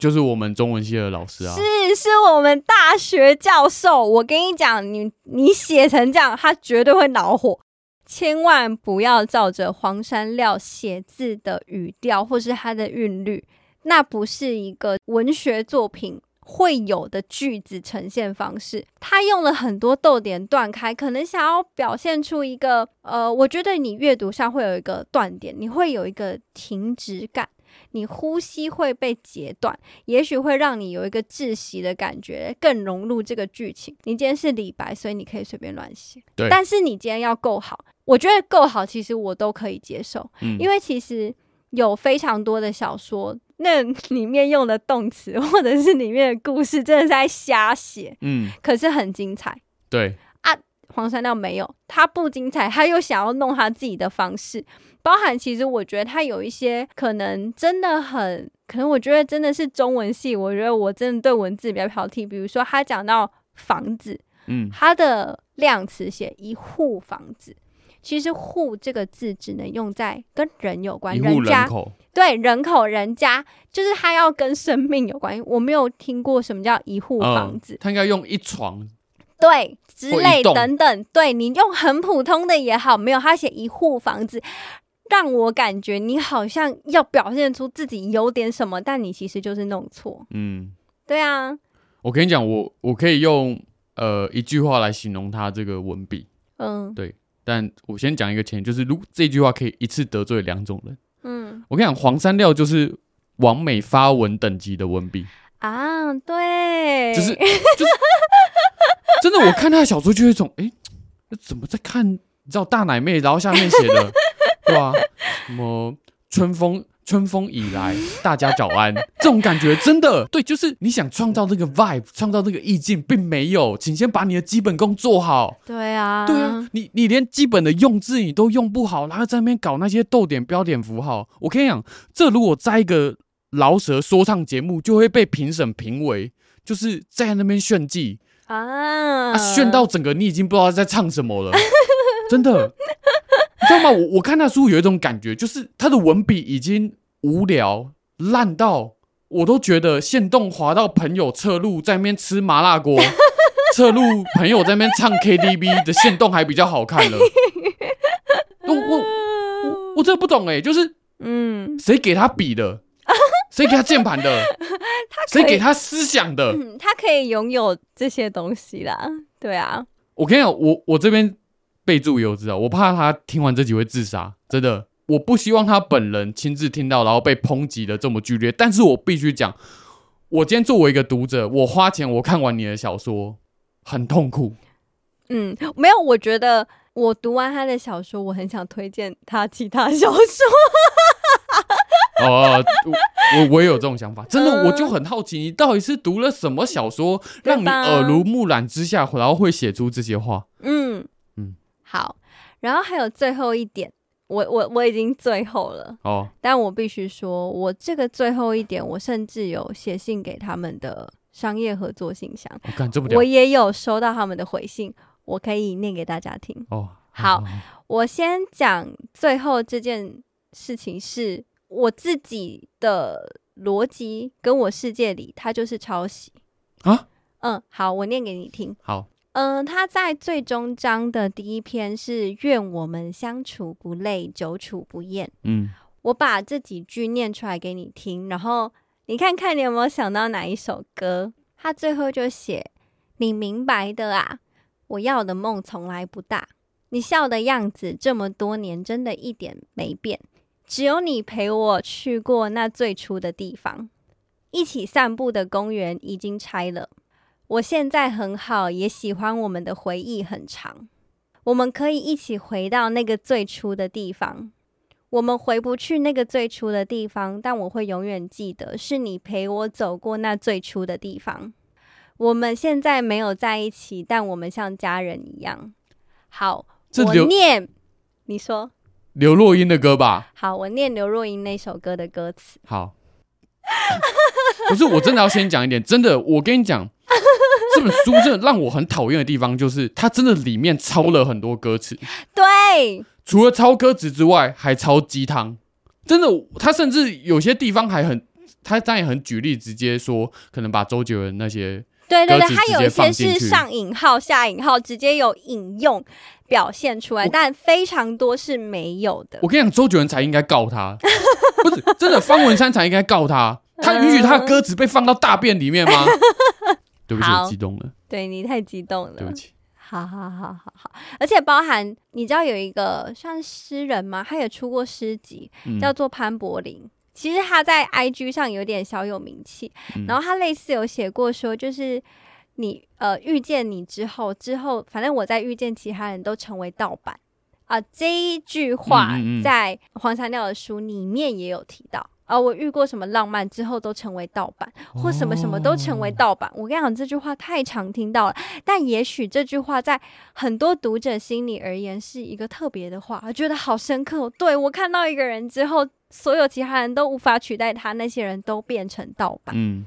就是我们中文系的老师啊，是是我们大学教授。我跟你讲，你你写成这样，他绝对会恼火。千万不要照着黄山料写字的语调或是他的韵律，那不是一个文学作品会有的句子呈现方式。他用了很多逗点断开，可能想要表现出一个呃，我觉得你阅读上会有一个断点，你会有一个停止感。你呼吸会被截断，也许会让你有一个窒息的感觉，更融入这个剧情。你今天是李白，所以你可以随便乱写。对，但是你今天要够好，我觉得够好，其实我都可以接受。嗯，因为其实有非常多的小说，那 里面用的动词或者是里面的故事，真的是在瞎写。嗯，可是很精彩。对啊，黄山料没有，他不精彩，他又想要弄他自己的方式。包含其实我觉得它有一些可能真的很可能，我觉得真的是中文系。我觉得我真的对文字比较挑剔。比如说他讲到房子，嗯，他的量词写一户房子，其实“户”这个字只能用在跟人有关，人家，对，人口人家，就是他要跟生命有关。我没有听过什么叫一户房子，嗯，他应该用一床，对，之类等等。对，你用很普通的也好，没有他写一户房子。让我感觉你好像要表现出自己有点什么，但你其实就是弄错。嗯，对啊。我跟你讲，我我可以用呃一句话来形容他这个文笔。嗯，对。但我先讲一个前提，就是如这句话可以一次得罪两种人。嗯，我跟你讲，黄山料就是完美发文等级的文笔啊。对，就是就是 真的，我看他的小说就有一种，哎，怎么在看？你知道大奶妹，然后下面写的。对啊，什么春风春风以来，大家早安，这种感觉真的对，就是你想创造这个 vibe，创造这个意境，并没有，请先把你的基本功做好。对啊，对啊，你你连基本的用字你都用不好，然后在那边搞那些逗点、标点符号，我跟你讲，这如果在一个饶舌说唱节目，就会被评审评为就是在那边炫技。啊，啊，炫到整个你已经不知道在唱什么了，真的。你知道吗？我我看那书有一种感觉，就是他的文笔已经无聊烂到，我都觉得线动滑到朋友侧路在那边吃麻辣锅，侧路朋友在那边唱 KTV 的线动还比较好看了。我我我我真的不懂哎、欸，就是嗯，谁给他笔的？谁给他键盘的？谁给他思想的？嗯，他可以拥有这些东西啦。对啊，我跟你讲，我我这边。备注也有知道，我怕他听完这集会自杀，真的。我不希望他本人亲自听到，然后被抨击的这么剧烈。但是我必须讲，我今天作为一个读者，我花钱我看完你的小说，很痛苦。嗯，没有，我觉得我读完他的小说，我很想推荐他其他小说。哦，我我也有这种想法，真的，我就很好奇，你到底是读了什么小说，让你耳濡目染之下，然后会写出这些话？嗯嗯，好，然后还有最后一点，我我我已经最后了哦，但我必须说，我这个最后一点，我甚至有写信给他们的商业合作信箱，我，我也有收到他们的回信，我可以念给大家听哦。好，我先讲最后这件事情是。我自己的逻辑跟我世界里，它就是抄袭啊。嗯，好，我念给你听。好，嗯，他在最终章的第一篇是“愿我们相处不累，久处不厌”。嗯，我把这几句念出来给你听，然后你看看你有没有想到哪一首歌？他最后就写：“你明白的啊，我要的梦从来不大，你笑的样子这么多年，真的一点没变。”只有你陪我去过那最初的地方，一起散步的公园已经拆了。我现在很好，也喜欢我们的回忆很长。我们可以一起回到那个最初的地方。我们回不去那个最初的地方，但我会永远记得是你陪我走过那最初的地方。我们现在没有在一起，但我们像家人一样。好，我念，你说。刘若英的歌吧。好，我念刘若英那首歌的歌词。好，不是，我真的要先讲一点，真的，我跟你讲，这本书真的让我很讨厌的地方，就是它真的里面抄了很多歌词。对，除了抄歌词之外，还抄鸡汤。真的，他甚至有些地方还很，他当然很举例，直接说可能把周杰伦那些。对对对，他有一些是上引号、下引号，直接有引用表现出来，但非常多是没有的。我跟你讲，周杰伦才应该告他，不是真的，方文山才应该告他。他允许他的歌词被放到大便里面吗？对不起，我激动了。对，你太激动了，对不起。好好好好好，而且包含你知道有一个算诗人吗？他也出过诗集，叫做潘柏林。嗯其实他在 IG 上有点小有名气，嗯、然后他类似有写过说，就是你呃遇见你之后，之后反正我在遇见其他人都成为盗版啊、呃，这一句话在黄山料的书里面也有提到啊、呃，我遇过什么浪漫之后都成为盗版，或什么什么都成为盗版。哦、我跟你讲这句话太常听到了，但也许这句话在很多读者心里而言是一个特别的话，我觉得好深刻。对，我看到一个人之后。所有其他人都无法取代他，那些人都变成盗版。嗯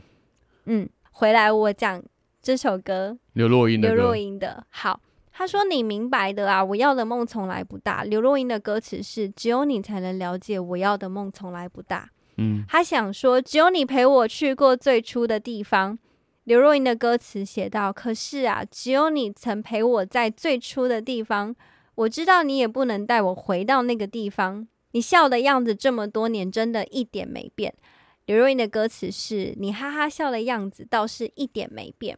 嗯，回来我讲这首歌，刘若英的歌。刘若英的好，他说：“你明白的啊，我要的梦从来不大。”刘若英的歌词是：“只有你才能了解我要的梦从来不大。”嗯，他想说：“只有你陪我去过最初的地方。”刘若英的歌词写道：“可是啊，只有你曾陪我在最初的地方，我知道你也不能带我回到那个地方。”你笑的样子这么多年，真的一点没变。刘若英的歌词是：“你哈哈笑的样子倒是一点没变。”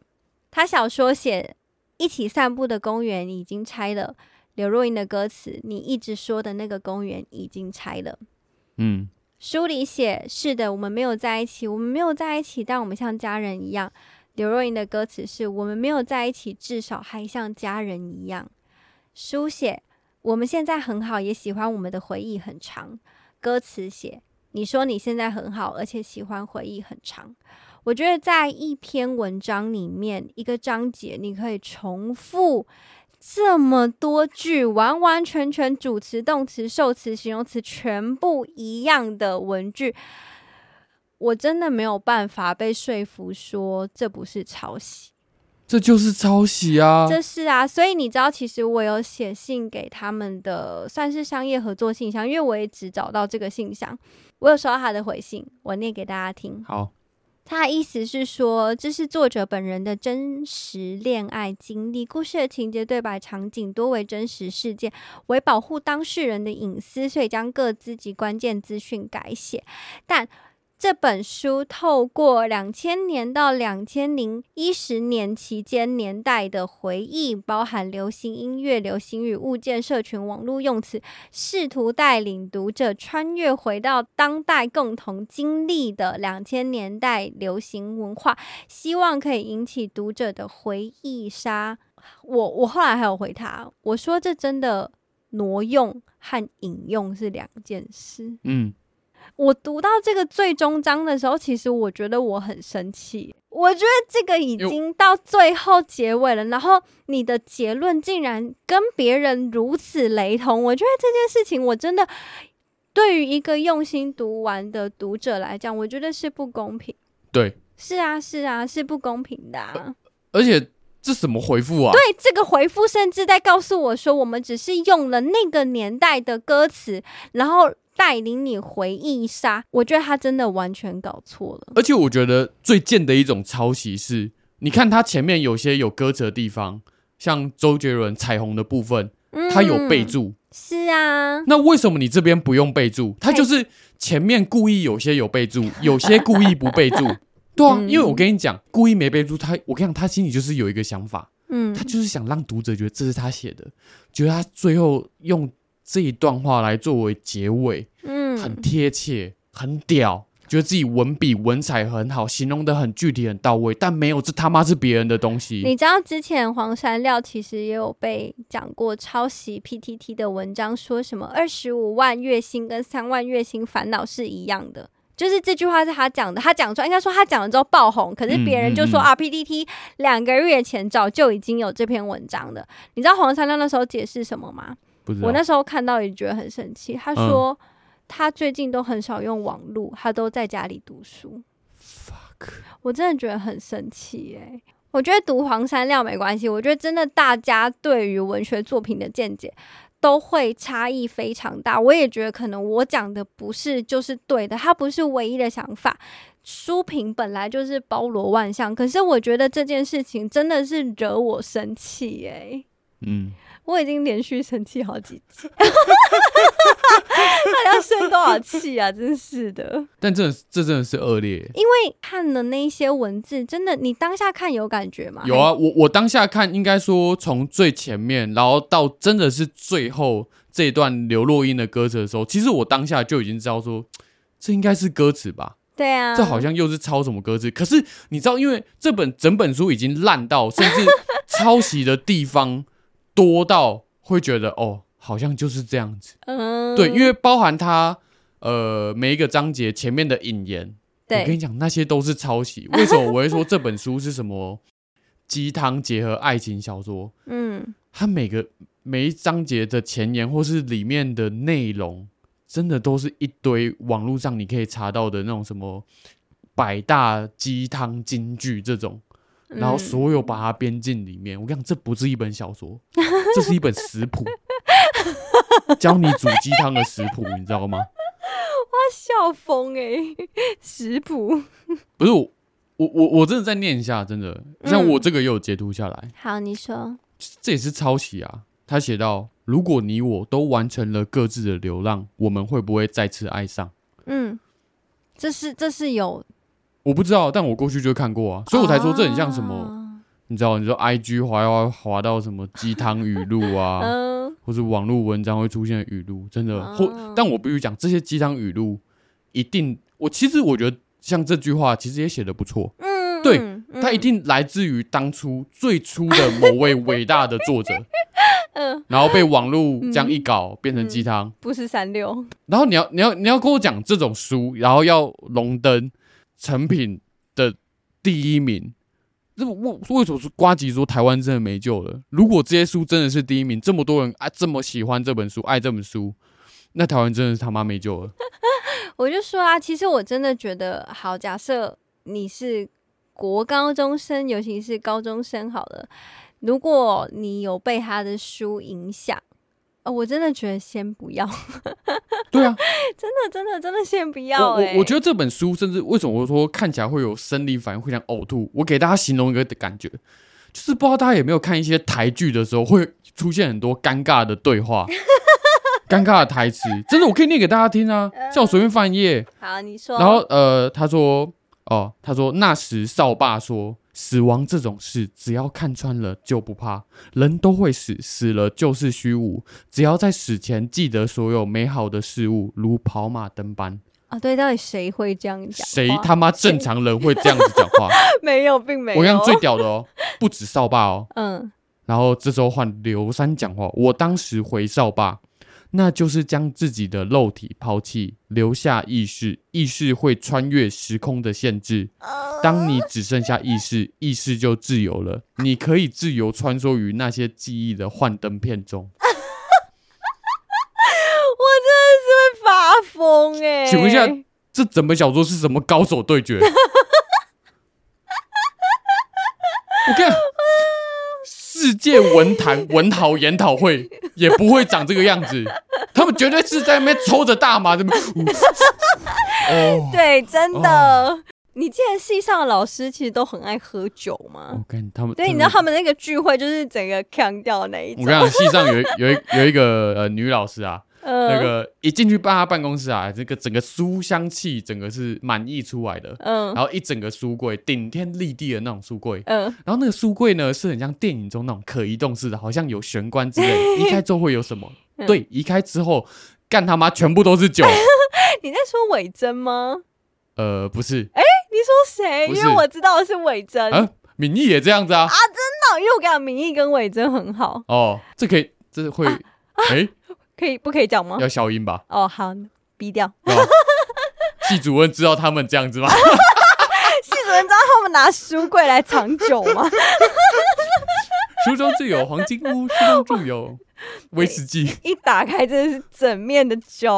他小说写一起散步的公园已经拆了。刘若英的歌词：“你一直说的那个公园已经拆了。”嗯，书里写：“是的，我们没有在一起，我们没有在一起，但我们像家人一样。”刘若英的歌词是：“我们没有在一起，至少还像家人一样。”书写。我们现在很好，也喜欢我们的回忆很长。歌词写：“你说你现在很好，而且喜欢回忆很长。”我觉得在一篇文章里面，一个章节你可以重复这么多句，完完全全主词、动词、受词、形容词全部一样的文句，我真的没有办法被说服说这不是抄袭。这就是抄袭啊！这是啊，所以你知道，其实我有写信给他们的，算是商业合作信箱，因为我也只找到这个信箱，我有收到他的回信，我念给大家听。好，他的意思是说，这是作者本人的真实恋爱经历，故事的情节、对白、场景多为真实事件，为保护当事人的隐私，所以将各自及关键资讯改写，但。这本书透过两千年到两千零一十年期间年代的回忆，包含流行音乐、流行语、物件、社群、网络用词，试图带领读者穿越回到当代共同经历的两千年代流行文化，希望可以引起读者的回忆杀。我我后来还有回他，我说这真的挪用和引用是两件事。嗯。我读到这个最终章的时候，其实我觉得我很生气。我觉得这个已经到最后结尾了，然后你的结论竟然跟别人如此雷同。我觉得这件事情，我真的对于一个用心读完的读者来讲，我觉得是不公平。对，是啊，是啊，是不公平的啊。而且这什么回复啊？对，这个回复甚至在告诉我说，我们只是用了那个年代的歌词，然后。带领你回忆杀，我觉得他真的完全搞错了。而且我觉得最贱的一种抄袭是，你看他前面有些有歌词的地方，像周杰伦《彩虹》的部分，他有备注。嗯，是啊。那为什么你这边不用备注？他就是前面故意有些有备注，有些故意不备注。对啊，因为我跟你讲，故意没备注，他我跟你讲，他心里就是有一个想法，嗯，他就是想让读者觉得这是他写的，觉得他最后用。这一段话来作为结尾，嗯，很贴切，很屌，觉得自己文笔文采很好，形容的很具体很到位，但没有，这他妈是别人的东西。你知道之前黄山料其实也有被讲过抄袭 PTT 的文章，说什么二十五万月薪跟三万月薪烦恼是一样的，就是这句话是他讲的，他讲出来应该说他讲了之后爆红，可是别人就说、嗯嗯嗯、啊 PTT 两个月前早就已经有这篇文章的。你知道黄山料那时候解释什么吗？我那时候看到也觉得很生气。他说他最近都很少用网络，他都在家里读书。Fuck，我真的觉得很生气哎。我觉得读黄山料没关系，我觉得真的大家对于文学作品的见解都会差异非常大。我也觉得可能我讲的不是就是对的，它不是唯一的想法。书评本来就是包罗万象，可是我觉得这件事情真的是惹我生气哎。嗯。我已经连续生气好几次，到底要生多少气啊？真是的！但真的这真的是恶劣，因为看了那些文字，真的，你当下看有感觉吗？有啊，我我当下看，应该说从最前面，然后到真的是最后这一段刘若英的歌词的时候，其实我当下就已经知道说，这应该是歌词吧？对啊，这好像又是抄什么歌词？可是你知道，因为这本整本书已经烂到，甚至抄袭的地方。多到会觉得哦，好像就是这样子。嗯，对，因为包含它呃每一个章节前面的引言，我跟你讲那些都是抄袭。为什么我会说这本书是什么鸡汤结合爱情小说？嗯，它每个每一章节的前言或是里面的内容，真的都是一堆网络上你可以查到的那种什么百大鸡汤金句这种。然后所有把它编进里面，我跟你讲，这不是一本小说，这是一本食谱，教你煮鸡汤的食谱，你知道吗？我笑疯哎、欸，食谱不是我，我我我真的再念一下，真的，像我这个也有截图下来。嗯、好，你说，这也是抄袭啊。他写到：如果你我都完成了各自的流浪，我们会不会再次爱上？嗯，这是这是有。我不知道，但我过去就看过啊，所以我才说这很像什么，啊、你知道？你说 I G 滑滑滑到什么鸡汤语录啊，嗯、或是网络文章会出现的语录，真的。或、嗯、但我必须讲，这些鸡汤语录一定，我其实我觉得像这句话，其实也写得不错。嗯，对，嗯、它一定来自于当初最初的某位伟大的作者。嗯，然后被网络这样一搞，嗯、变成鸡汤，不是三六。然后你要你要你要跟我讲这种书，然后要荣登。成品的第一名，这为为什么是瓜吉说台湾真的没救了？如果这些书真的是第一名，这么多人啊这么喜欢这本书，爱这本书，那台湾真的是他妈没救了。我就说啊，其实我真的觉得，好，假设你是国高中生，尤其是高中生，好了，如果你有被他的书影响。哦，我真的觉得先不要。对啊，真的真的真的先不要。我我觉得这本书甚至为什么我说看起来会有生理反应，会想呕吐？我给大家形容一个感觉，就是不知道大家有没有看一些台剧的时候，会出现很多尴尬的对话。尴尬的台词，真的，我可以念给大家听啊，叫我随便翻一页。好，你说。然后呃，他说哦，他说那时扫把说，死亡这种事，只要看穿了就不怕，人都会死，死了就是虚无，只要在死前记得所有美好的事物，如跑马灯般。啊，对，到底谁会这样讲？谁他妈正常人会这样子讲话？没有，并没有。我讲最屌的哦，不止扫把哦。嗯。然后这时候换刘三讲话，我当时回扫把，那就是将自己的肉体抛弃，留下意识，意识会穿越时空的限制。当你只剩下意识，意识就自由了，你可以自由穿梭于那些记忆的幻灯片中。我真的是会发疯哎！请问一下，这整本小说是什么高手对决？我看世界文坛 文豪研讨会也不会长这个样子，他们绝对是在那边抽着大麻，怎么？哦，对，真的。哦、你记得系上的老师其实都很爱喝酒吗？我跟他们，对，你知道他们那个聚会就是整个腔调那一种。我跟你讲，系上有有一有一个呃女老师啊。那个一进去办他办公室啊，这个整个书香气，整个是满溢出来的。嗯，然后一整个书柜，顶天立地的那种书柜。嗯，然后那个书柜呢，是很像电影中那种可移动式的，好像有玄关之类。移开之后会有什么？对，移开之后干他妈全部都是酒。你在说伟珍吗？呃，不是。哎，你说谁？因为我知道的是伟珍。啊，敏毅也这样子啊？啊，真的？因为我跟你讲，敏毅跟伟珍很好。哦，这可以，这会，哎。可以不可以讲吗？要消音吧。哦，好，逼掉。系主任知道他们这样子吗？系主任知道他们拿书柜来藏酒吗？书中自有黄金屋，书中自有威士忌。一打开，真的是整面的酒。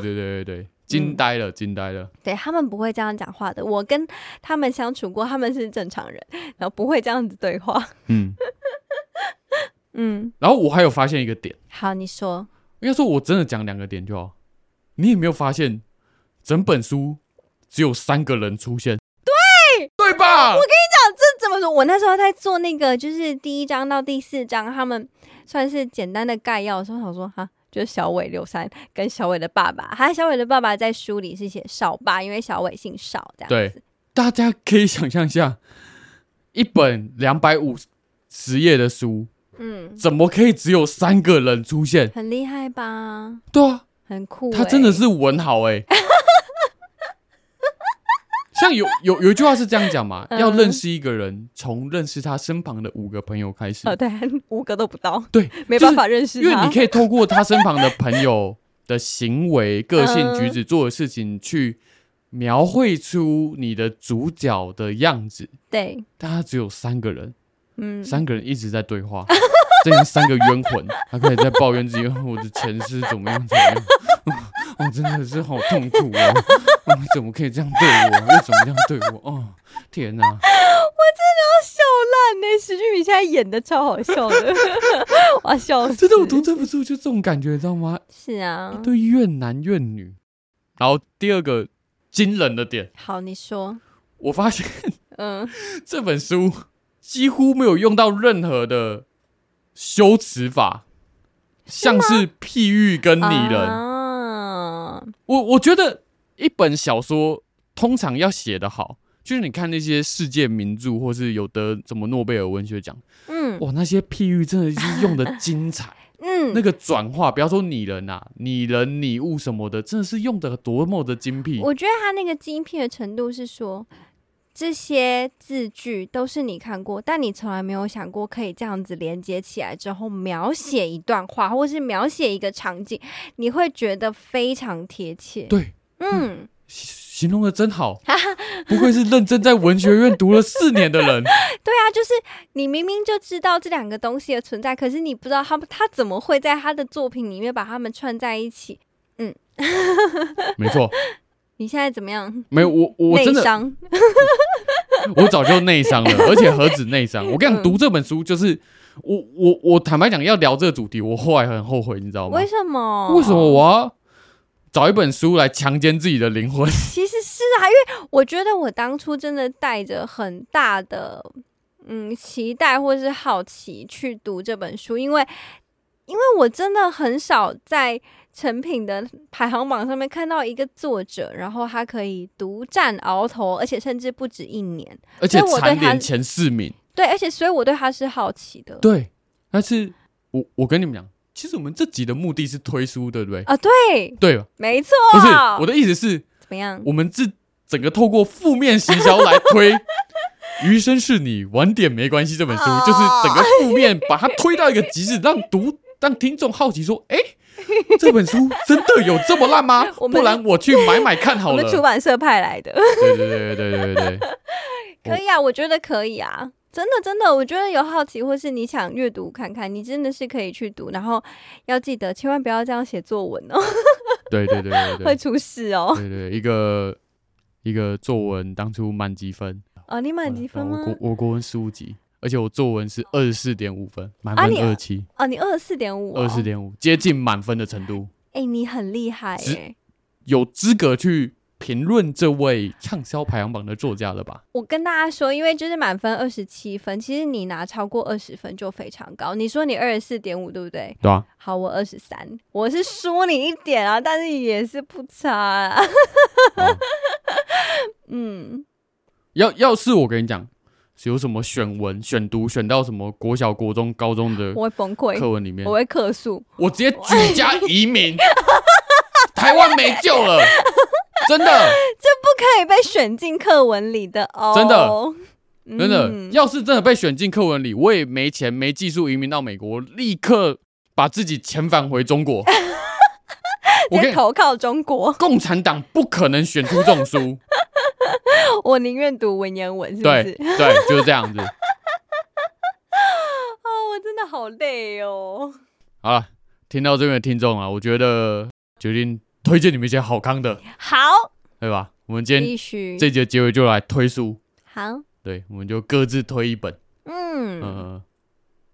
对对对对对，惊呆了，惊呆了。对，他们不会这样讲话的。我跟他们相处过，他们是正常人，然后不会这样子对话。嗯嗯。然后我还有发现一个点。好，你说。应该说，我真的讲两个点就好。你有没有发现，整本书只有三个人出现？对，对吧？我跟你讲，这怎么说？我那时候在做那个，就是第一章到第四章，他们算是简单的概要的时候，想说哈，就是小伟刘三跟小伟的爸爸，还有小伟的爸爸在书里是写少爸，因为小伟姓少，这样子。对，大家可以想象一下，一本两百五十页的书。嗯，怎么可以只有三个人出现？很厉害吧？对啊，很酷欸。他真的是文豪哎。像有有有一句话是这样讲嘛，要认识一个人，从认识他身旁的五个朋友开始。哦，对，五个都不到。对，没办法认识他。因为你可以透过他身旁的朋友的行为、个性、举止、做的事情，去描绘出你的主角的样子。对，但他只有三个人。嗯，三个人一直在对话，这样三个冤魂，他可以在抱怨自己我的前世怎么样怎么样，我真的是好痛苦哦，你怎么可以这样对我，又怎么样对我？哦，天哪，我真的要笑烂呢！石俊明现在演的超好笑的，我要笑死。真的，我读这本书就这种感觉，你知道吗？是啊，一对怨男怨女。然后第二个惊人的点，好，你说，我发现，嗯，这本书。几乎没有用到任何的修辞法，像是譬喻跟拟人。啊、我我觉得一本小说通常要写得好，就是你看那些世界名著，或是有得什么诺贝尔文学奖，嗯，哇，那些譬喻真的是用的精彩，嗯，那个转化，不要说拟人啊，拟人拟物什么的，真的是用的多么的精辟。我觉得他那个精辟的程度是说。这些字句都是你看过，但你从来没有想过可以这样子连接起来之后描写一段话，或是描写一个场景，你会觉得非常贴切。对，嗯，形容的真好，不愧是认真在文学院读了四年的人。对啊，就是你明明就知道这两个东西的存在，可是你不知道他们他怎么会在他的作品里面把他们串在一起。嗯，没错。你现在怎么样？没有我，我真的，我早就内伤了，而且何止内伤？我跟你讲，读这本书就是我，我，我坦白讲，要聊这个主题，我后来很后悔，你知道吗？为什么？为什么我要找一本书来强奸自己的灵魂？其实是啊，因为我觉得我当初真的带着很大的嗯期待或是好奇去读这本书，因为因为我真的很少在。成品的排行榜上面看到一个作者，然后他可以独占鳌头，而且甚至不止一年，而且蝉联前四名。对，而且所以我对他是好奇的。对，但是我我跟你们讲，其实我们这集的目的是推书，对不对？啊，对，对，没错。不是我的意思是怎么样？我们这整个透过负面行销来推《余生是你，晚点没关系》这本书，哦、就是整个负面把它推到一个极致，让读让听众好奇说，哎。这本书真的有这么烂吗？不然我去买买看好了。我们出版社派来的。对对对对对对对，可以啊，我觉得可以啊，真的真的，我觉得有好奇或是你想阅读看看，你真的是可以去读，然后要记得千万不要这样写作文哦。对对对对对，会出事哦。对对，一个一个作文当初满积分啊，你满积分吗？我国我国文十五级。而且我作文是二十四点五分，满分二十七。哦，你二十四点五，二十四点五，接近满分的程度。哎、欸，你很厉害、欸，有资格去评论这位畅销排行榜的作家了吧？我跟大家说，因为就是满分二十七分，其实你拿超过二十分就非常高。你说你二十四点五，对不对？对啊。好，我二十三，我是输你一点啊，但是也是不差啊。哦、嗯，要要是我跟你讲。有什么选文选读选到什么国小、国中、高中的，我会崩溃。课文里面，我会客诉，我直接举家移民，台湾没救了，真的。这不可以被选进课文里的哦，真的，真的。嗯、要是真的被选进课文里，我也没钱、没技术移民到美国，立刻把自己遣返回中国。我投靠中国，共产党不可能选出这种书。我宁愿读文言文，是不是？对对，就是这样子。哦，我真的好累哦。好了，听到这边的听众啊，我觉得决定推荐你们一些好康的，好，对吧？我们今天这集的结尾就来推书，好，对，我们就各自推一本。嗯嗯、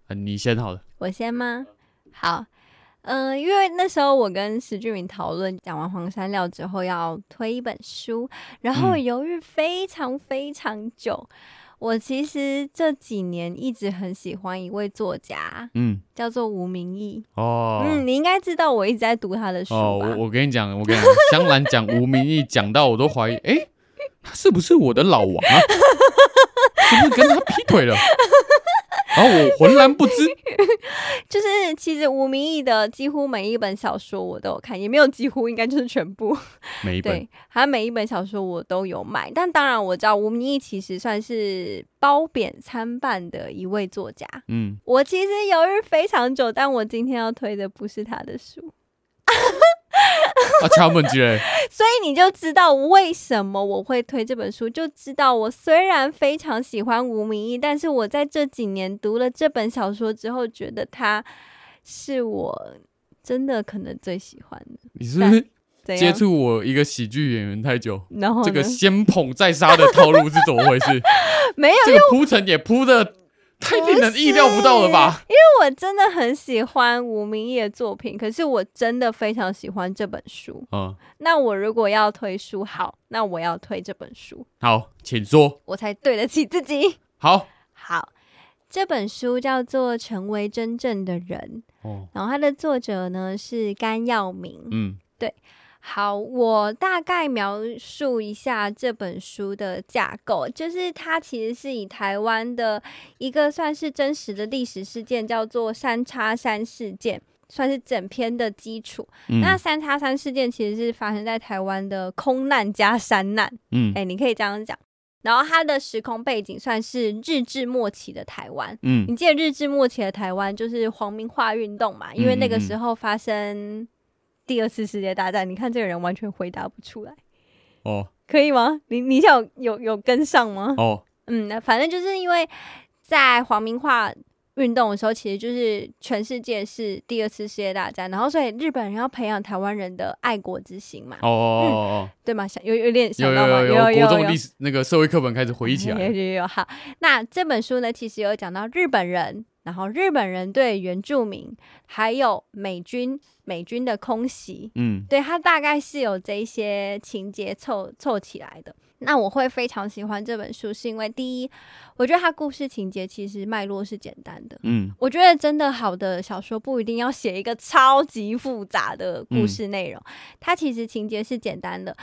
呃，你先好了，我先吗？好。嗯、呃，因为那时候我跟石俊明讨论讲完黄山料之后要推一本书，然后犹豫非常非常久。嗯、我其实这几年一直很喜欢一位作家，嗯，叫做吴明义。哦，嗯，你应该知道我一直在读他的书吧？哦，我我跟你讲，我跟你讲，香兰讲吴明义讲到我都怀疑，哎，他是不是我的老王啊？是不是跟他劈腿了？然后我浑然不知，就是其实吴明义的几乎每一本小说我都有看，也没有几乎，应该就是全部。每一本，对，他每一本小说我都有买。但当然我知道吴明义其实算是褒贬参半的一位作家。嗯，我其实犹豫非常久，但我今天要推的不是他的书。啊，敲门机！所以你就知道为什么我会推这本书，就知道我虽然非常喜欢吴明义，但是我在这几年读了这本小说之后，觉得他是我真的可能最喜欢的。你是不是接触我一个喜剧演员太久？然后这个先捧再杀的套路是怎么回事？没有，这个铺陈也铺的。太令人意料不到了吧？因为我真的很喜欢吴明义的作品，可是我真的非常喜欢这本书。嗯，那我如果要推书，好，那我要推这本书。好，请说，我才对得起自己。好，好，这本书叫做《成为真正的人》。哦，然后它的作者呢是甘耀明。嗯，对。好，我大概描述一下这本书的架构，就是它其实是以台湾的一个算是真实的历史事件，叫做三叉山事件，算是整篇的基础。嗯、那三叉山事件其实是发生在台湾的空难加山难，嗯，哎、欸，你可以这样讲。然后它的时空背景算是日治末期的台湾，嗯，你记得日治末期的台湾就是皇民化运动嘛，因为那个时候发生。第二次世界大战，你看这个人完全回答不出来，哦，可以吗？你你想有有，有跟上吗？哦，嗯，那反正就是因为在皇民化运动的时候，其实就是全世界是第二次世界大战，然后所以日本人要培养台湾人的爱国之心嘛，哦哦哦哦，对吗？想有有点想到吗？有有有，有国中历史那个社会课本开始回忆起来，有有有。好，那这本书呢，其实有讲到日本人然后日本人对原住民，还有美军美军的空袭，嗯，对，它大概是有这些情节凑凑起来的。那我会非常喜欢这本书，是因为第一，我觉得它故事情节其实脉络是简单的，嗯，我觉得真的好的小说不一定要写一个超级复杂的故事内容，它其实情节是简单的，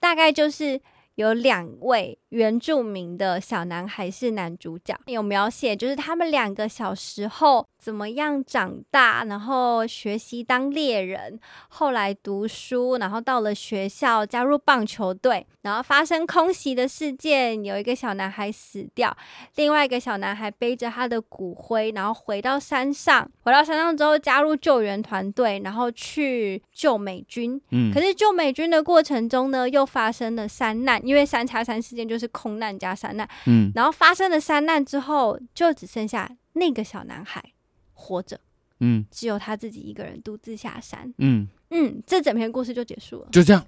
大概就是。有两位原住民的小男孩是男主角，有描写就是他们两个小时候怎么样长大，然后学习当猎人，后来读书，然后到了学校加入棒球队，然后发生空袭的事件，有一个小男孩死掉，另外一个小男孩背着他的骨灰，然后回到山上，回到山上之后加入救援团队，然后去救美军。嗯，可是救美军的过程中呢，又发生了山难。因为三叉山事件就是空难加山难，嗯，然后发生了山难之后，就只剩下那个小男孩活着，嗯，只有他自己一个人独自下山，嗯。嗯，这整篇故事就结束了，就这样，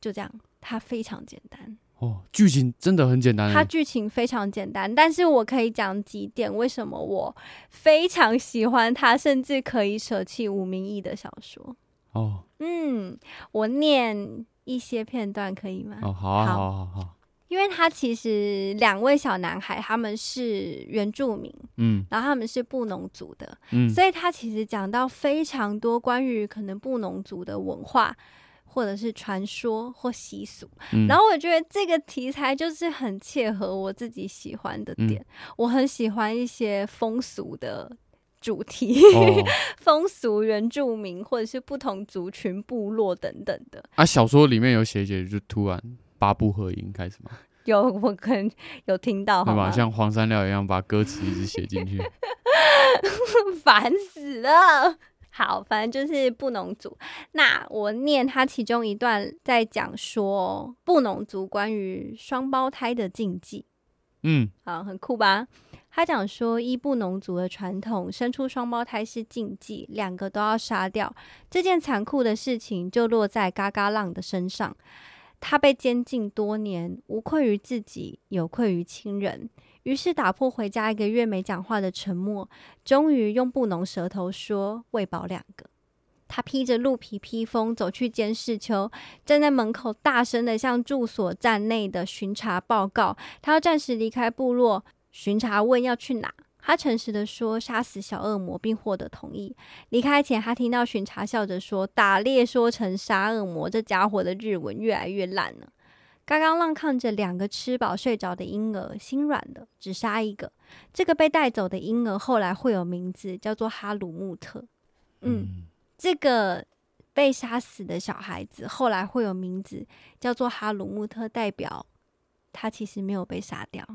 就这样，它非常简单。哦，剧情真的很简单，它剧情非常简单，但是我可以讲几点，为什么我非常喜欢它，甚至可以舍弃吴明义的小说。哦，嗯，我念。一些片段可以吗？哦，好啊，好，好，好，好。因为他其实两位小男孩他们是原住民，嗯，然后他们是布农族的，嗯，所以他其实讲到非常多关于可能布农族的文化或者是传说或习俗，嗯，然后我觉得这个题材就是很切合我自己喜欢的点，嗯，我很喜欢一些风俗的。主题、哦、风俗、原住民或者是不同族群、部落等等的啊，小说里面有写写，就突然八部合音开始吗？有，我可能有听到，对吧？像黄山料一样把歌词一直写进去，烦死了。好，反正就是布农族。那我念他其中一段，在讲说布农族关于双胞胎的禁忌。嗯，好，很酷吧？他讲说，伊布农族的传统，生出双胞胎是禁忌，两个都要杀掉。这件残酷的事情就落在嘎嘎浪的身上。他被监禁多年，无愧于自己，有愧于亲人。于是打破回家一个月没讲话的沉默，终于用布农舌头说：“喂饱两个。”他披着鹿皮披风走去监视丘，站在门口，大声地向驻所站内的巡查报告：他要暂时离开部落。巡查问要去哪，他诚实的说杀死小恶魔，并获得同意。离开前，他听到巡查笑着说：“打猎说成杀恶魔，这家伙的日文越来越烂了。”刚刚浪看着两个吃饱睡着的婴儿，心软的，只杀一个。这个被带走的婴儿后来会有名字，叫做哈鲁穆特。嗯，这个被杀死的小孩子后来会有名字，叫做哈鲁穆特，代表他其实没有被杀掉。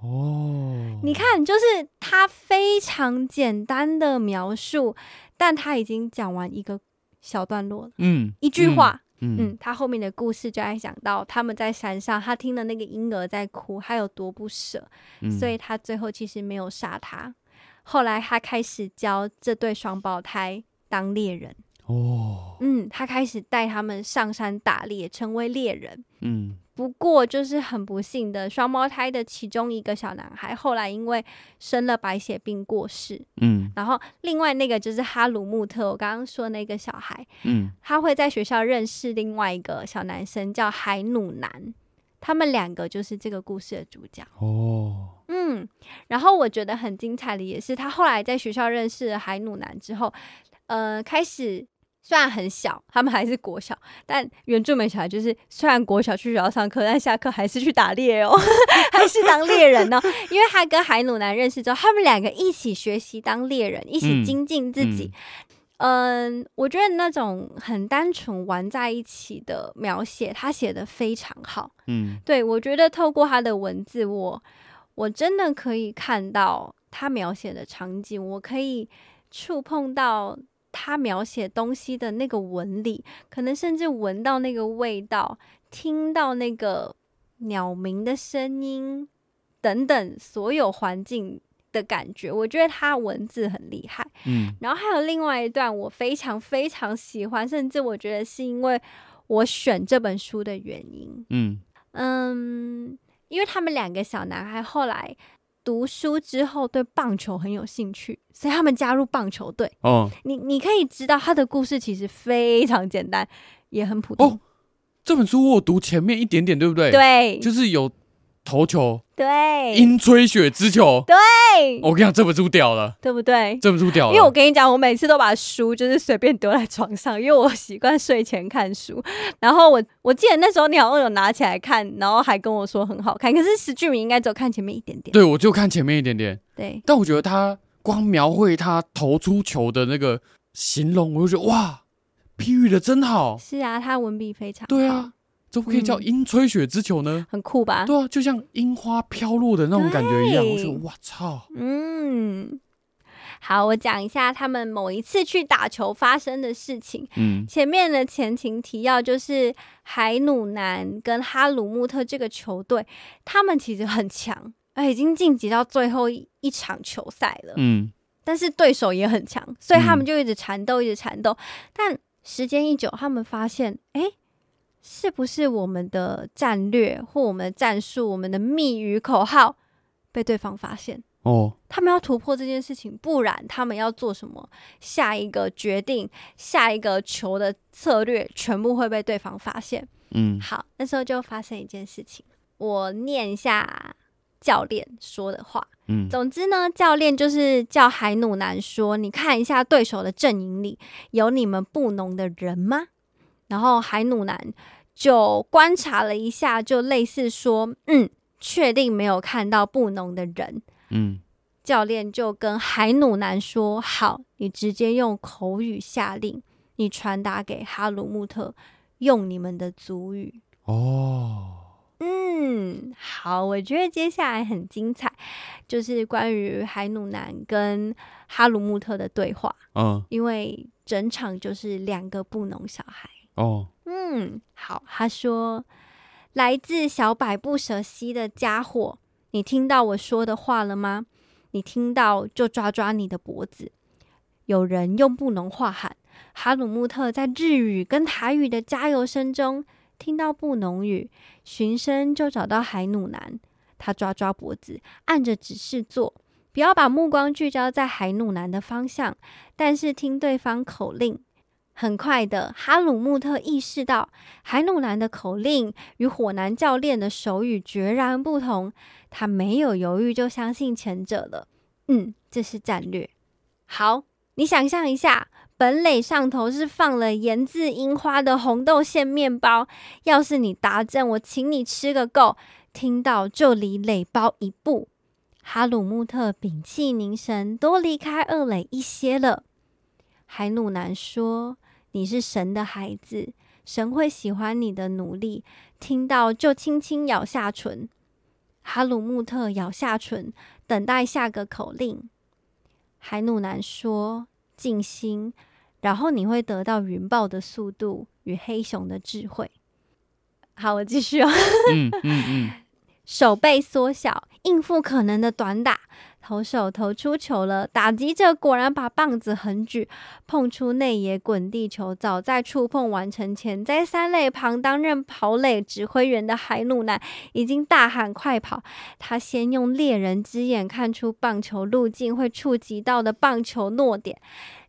哦，你看，就是他非常简单的描述，但他已经讲完一个小段落了。嗯，一句话，嗯，嗯，他后面的故事就在讲到他们在山上，他听了那个婴儿在哭，他有多不舍，嗯，所以他最后其实没有杀他。后来他开始教这对双胞胎当猎人。哦，嗯，他开始带他们上山打猎，成为猎人。嗯。不过，就是很不幸的，双胞胎的其中一个小男孩后来因为生了白血病过世。嗯，然后另外那个就是哈鲁穆特，我刚刚说那个小孩，嗯，他会在学校认识另外一个小男生叫海努南，他们两个就是这个故事的主角。哦，嗯，然后我觉得很精彩的也是，他后来在学校认识了海努南之后，呃，开始。虽然很小，他们还是国小，但原住民小孩就是虽然国小去学校上课，但下课还是去打猎哦，还是当猎人哦。因为他跟海努南认识之后，他们两个一起学习当猎人，一起精进自己。嗯，嗯，我觉得那种很单纯玩在一起的描写，他写的非常好。嗯，对，我觉得透过他的文字，我我真的可以看到他描写的场景，我可以触碰到。他描写东西的那个纹理，可能甚至闻到那个味道，听到那个鸟鸣的声音等等，所有环境的感觉，我觉得他文字很厉害。嗯，然后还有另外一段我非常非常喜欢，甚至我觉得是因为我选这本书的原因。嗯嗯，因为他们两个小男孩后来读书之后对棒球很有兴趣，所以他们加入棒球队。哦，你你可以知道他的故事其实非常简单，也很普通。哦，这本书我读前面一点点，对不对？对，就是有。投球，对，英吹雪之球，对，我跟你讲，这本书屌了，对不对？这本书屌了，因为我跟你讲，我每次都把书就是随便丢在床上，因为我习惯睡前看书。然后我我记得那时候你好像有拿起来看，然后还跟我说很好看。可是石俊明应该只有看前面一点点，对，我就看前面一点点。对，但我觉得他光描绘他投出球的那个形容，我就觉得哇，比喻的真好。是啊，他文笔非常好。对啊。怎么可以叫樱吹雪之球呢？很酷吧？对啊，就像樱花飘落的那种感觉一样。我说，哇操！嗯，好，我讲一下他们某一次去打球发生的事情。嗯，前面的前情提要就是海努南跟哈鲁穆特这个球队，他们其实很强，已经晋级到最后一场球赛了。嗯，但是对手也很强，所以他们就一直缠斗，一直缠斗。但时间一久，他们发现，哎。是不是我们的战略或我们的战术、我们的密语口号被对方发现？哦，他们要突破这件事情，不然他们要做什么？下一个决定、下一个球的策略，全部会被对方发现。嗯，好，那时候就发生一件事情，我念一下教练说的话。嗯，总之呢，教练就是叫海努南说：“你看一下对手的阵营里有你们布农的人吗？”然后海努南就观察了一下，就类似说：“嗯，确定没有看到布农的人。”嗯，教练就跟海努南说：“好，你直接用口语下令，你传达给哈鲁穆特，用你们的族语。”哦，嗯，好，我觉得接下来很精彩，就是关于海努南跟哈鲁穆特的对话。嗯，因为整场就是两个布农小孩。哦，嗯，好。他说：“来自小百步蛇溪的家伙，你听到我说的话了吗？你听到就抓抓你的脖子。”有人用布农话喊：“哈鲁木特在日语跟台语的加油声中听到布农语，循声就找到海努南。他抓抓脖子，按着指示做，不要把目光聚焦在海努南的方向，但是听对方口令。”很快的，哈鲁穆特意识到海努南的口令与火男教练的手语决然不同，他没有犹豫就相信前者了。嗯，这是战略。好，你想象一下，本垒上头是放了盐渍樱花的红豆馅面包，要是你达阵，我请你吃个够。听到就离垒包一步。哈鲁穆特屏气凝神，多离开二垒一些了。海努南说。你是神的孩子，神会喜欢你的努力。听到就轻轻咬下唇。哈鲁穆特咬下唇，等待下个口令。海努南说：“静心，然后你会得到云豹的速度与黑熊的智慧。”好，我继续哦。嗯嗯嗯。手背缩小，应付可能的短打。投手投出球了，打击者果然把棒子横举，碰出内野滚地球。早在触碰完成前，在三垒旁担任跑垒指挥员的海努南已经大喊快跑。他先用猎人之眼看出棒球路径会触及到的棒球落点。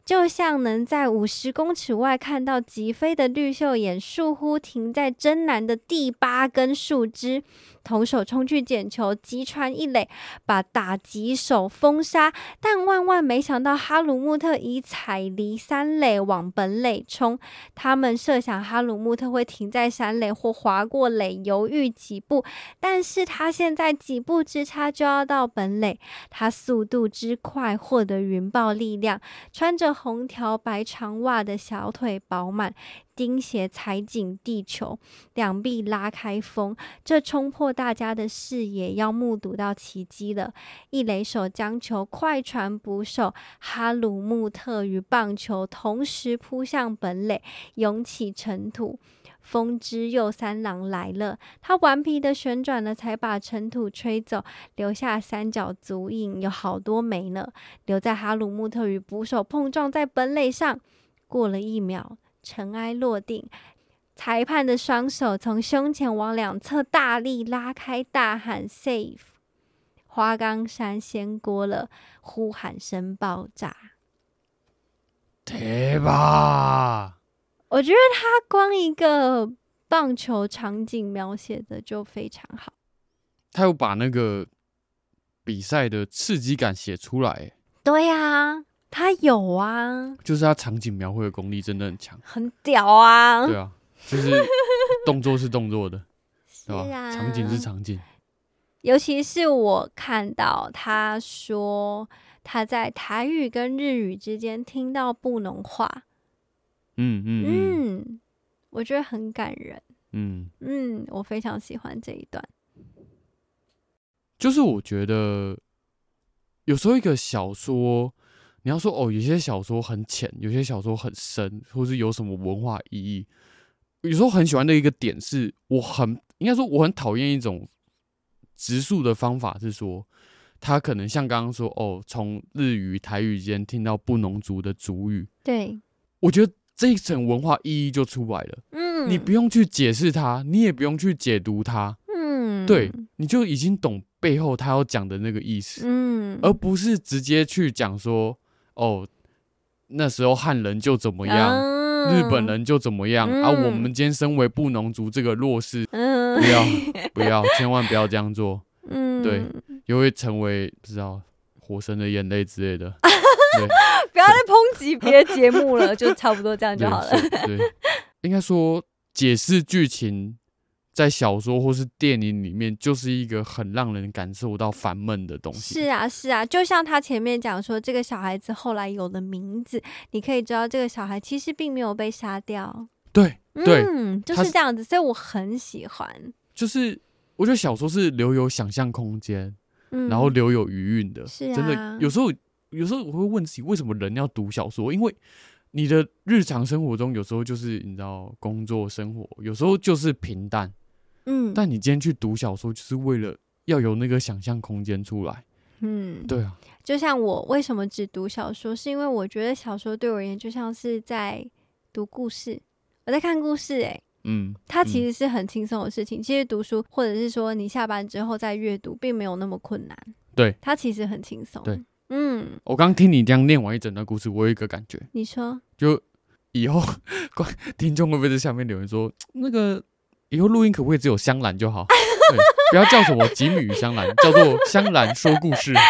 就像能在五十公尺外看到疾飞的绿袖眼，倏忽停在真南的第八根树枝。投手冲去捡球，击穿一垒，把打击手封杀。但万万没想到，哈鲁穆特已踩离三垒往本垒冲。他们设想哈鲁穆特会停在三垒或滑过垒，犹豫几步。但是他现在几步之差就要到本垒。他速度之快，获得云豹力量，穿着。红条白长袜的小腿饱满，钉鞋踩紧地球，两臂拉开风，这冲破大家的视野，要目睹到奇迹了。一垒手将球快传捕手，哈鲁木特与棒球同时扑向本垒，涌起尘土。风之右三郎来了，他顽皮的旋转了，才把尘土吹走，留下三角足印，有好多枚呢。留在哈鲁木特与捕手碰撞在本垒上，过了一秒，尘埃落定，裁判的双手从胸前往两侧大力拉开，大喊 “safe”。花岗山掀锅了，呼喊声爆炸。对吧？我觉得他光一个棒球场景描写的就非常好。他有把那个比赛的刺激感写出来。对呀、啊，他有啊，就是他场景描绘的功力真的很强，很屌啊。对啊，就是动作是动作的，对吧？是啊，场景是场景。尤其是我看到他说他在台语跟日语之间听到布农话，嗯嗯嗯，嗯，我觉得很感人。嗯嗯，我非常喜欢这一段。就是我觉得有时候一个小说，你要说哦，有些小说很浅，有些小说很深，或是有什么文化意义。有时候很喜欢的一个点是，我很应该说我很讨厌一种。直述的方法是说，他可能像刚刚说哦，从日语、台语间听到布农族的族语。对，我觉得这一层文化意义就出来了。嗯，你不用去解释它，你也不用去解读它。嗯，对，你就已经懂背后他要讲的那个意思。嗯，而不是直接去讲说哦，那时候汉人就怎么样。嗯日本人就怎么样、嗯、啊？我们今天身为布农族这个弱势，嗯、不要 不要，千万不要这样做。嗯，对，又会成为不知道火神的眼泪之类的。不要再抨击别的节目了，就差不多这样就好了。对，对应该说解释剧情。在小说或是电影里面，就是一个很让人感受到烦闷的东西。是啊，是啊，就像他前面讲说，这个小孩子后来有了名字，你可以知道这个小孩其实并没有被杀掉。对，对，嗯，就是这样子，所以我很喜欢。就是我觉得小说是留有想象空间，嗯，然后留有余韵的。是啊，真的，有时候有时候我会问自己，为什么人要读小说？因为你的日常生活中，有时候就是你知道，工作生活，有时候就是平淡。嗯，但你今天去读小说，就是为了要有那个想象空间出来。嗯，对啊。就像我为什么只读小说，是因为我觉得小说对我而言就像是在读故事，我在看故事。哎，嗯，它其实是很轻松的事情。嗯，其实读书，或者是说你下班之后再阅读，并没有那么困难。对，它其实很轻松。对，嗯。我刚听你这样念完一整段故事，我有一个感觉。你说，就以后 观听众会不会在下面留言说那个？以后录音可不可以只有香兰就好？对，不要叫什么吉米与香兰，叫做香兰说故事。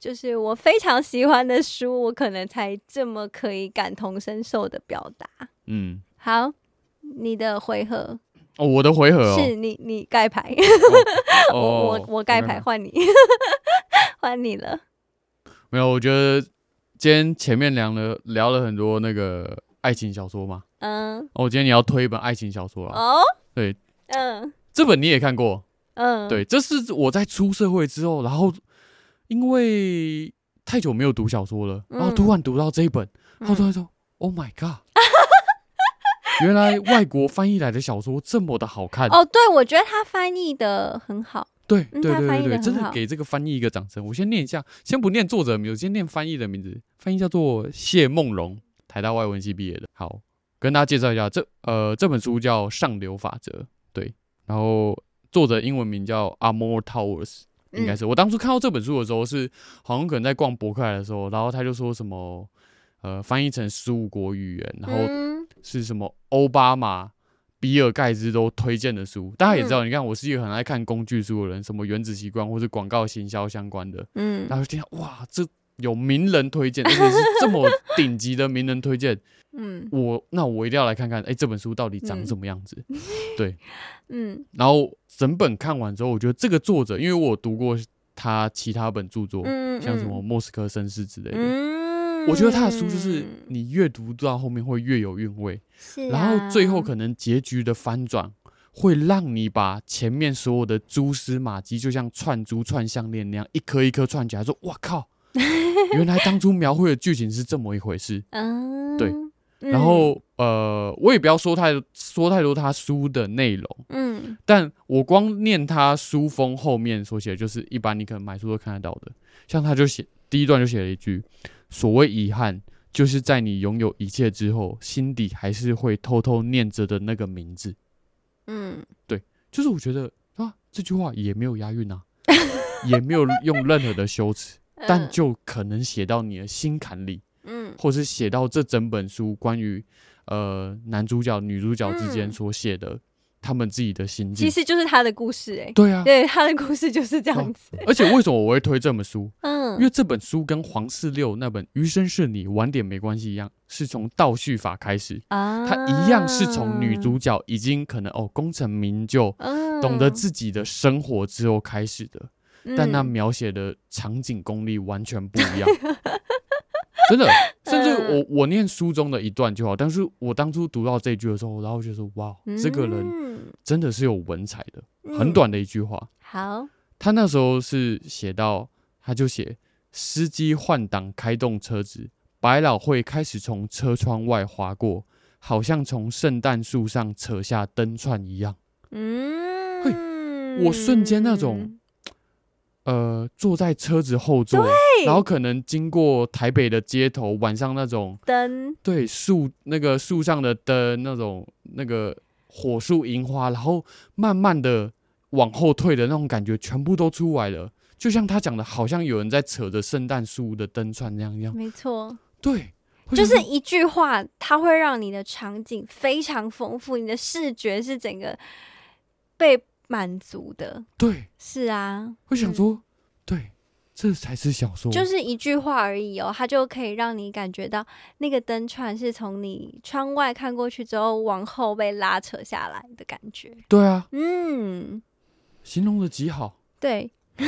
就是我非常喜欢的书，我可能才这么可以感同身受的表达。嗯，好，你的回合哦，我的回合哦，是你你盖牌，我我我盖牌换你，换你了。没有，我觉得今天前面聊了聊了很多那个。爱情小说吗？嗯，哦，我今天你要推一本爱情小说了哦。对，嗯，这本你也看过，嗯，对，这是我在出社会之后，然后因为太久没有读小说了，然后突然读到这一本，然后突然说：“Oh my god！” 原来外国翻译来的小说这么的好看哦。对，我觉得他翻译的很好。对，对，对，对，对，真的给这个翻译一个掌声。我先念一下，先不念作者名字，先念翻译的名字。翻译叫做谢梦蓉。台大外文系毕业的，好，跟大家介绍一下，这呃这本书叫《上流法则》，对，然后作者英文名叫 Amor Towers，应该是、嗯、我当初看到这本书的时候是，好像可能在逛博客来的时候，然后他就说什么，呃，翻译成十五国语言，然后是什么奥巴马、比尔盖茨都推荐的书，大家也知道，你看我是一个很爱看工具书的人，什么原子习惯或是广告行销相关的，嗯，然后就听到哇这。有名人推荐，而且是这么顶级的名人推荐，嗯，我那我一定要来看看，哎、欸，这本书到底长什么样子？嗯、对，嗯，然后整本看完之后，我觉得这个作者，因为我读过他其他本著作，嗯、像什么《莫斯科绅士》之类的，嗯、我觉得他的书就是你越读到后面会越有韵味，然后最后可能结局的翻转会让你把前面所有的蛛丝马迹，就像串珠串项链那样，一颗一颗串起来，说，哇靠！原来当初描绘的剧情是这么一回事，嗯，对，然后呃，我也不要说太说太多他书的内容，嗯，但我光念他书封后面所写，就是一般你可能买书都看得到的，像他就写第一段就写了一句：所谓遗憾，就是在你拥有一切之后，心底还是会偷偷念着的那个名字，嗯，对，就是我觉得啊，这句话也没有押韵啊，也没有用任何的修辞，但就可能写到你的心坎里，嗯，或是写到这整本书关于呃男主角女主角之间所写的。他们自己的心境，其实就是他的故事哎、欸。对啊，对，他的故事就是这样子。而且为什么我会推这本书？嗯，因为这本书跟黄四六那本《余生是你》晚点没关系一样，是从倒叙法开始啊。他一样是从女主角已经可能哦功成名就，嗯、懂得自己的生活之后开始的，嗯、但那描写的场景功力完全不一样。真的，甚至我我念书中的一段就好，但是我当初读到这句的时候，然后就说哇，这个人真的是有文采的。很短的一句话。好，他那时候是写到，他就写司机换挡开动车子，百老汇开始从车窗外划过，好像从圣诞树上扯下灯串一样。嗯，嘿，我瞬间那种。呃，坐在车子后座，然后可能经过台北的街头，晚上那种灯，对树那个树上的灯，那种那个火树银花，然后慢慢的往后退的那种感觉，全部都出来了。就像他讲的，好像有人在扯着圣诞树的灯串那样一样。没错，对，就是一句话，它会让你的场景非常丰富，你的视觉是整个被。满足的，对，是啊，会想说，嗯、对，这才是小说，就是一句话而已哦，它就可以让你感觉到那个灯串是从你窗外看过去之后往后被拉扯下来的感觉。对啊，嗯，形容的极好。对，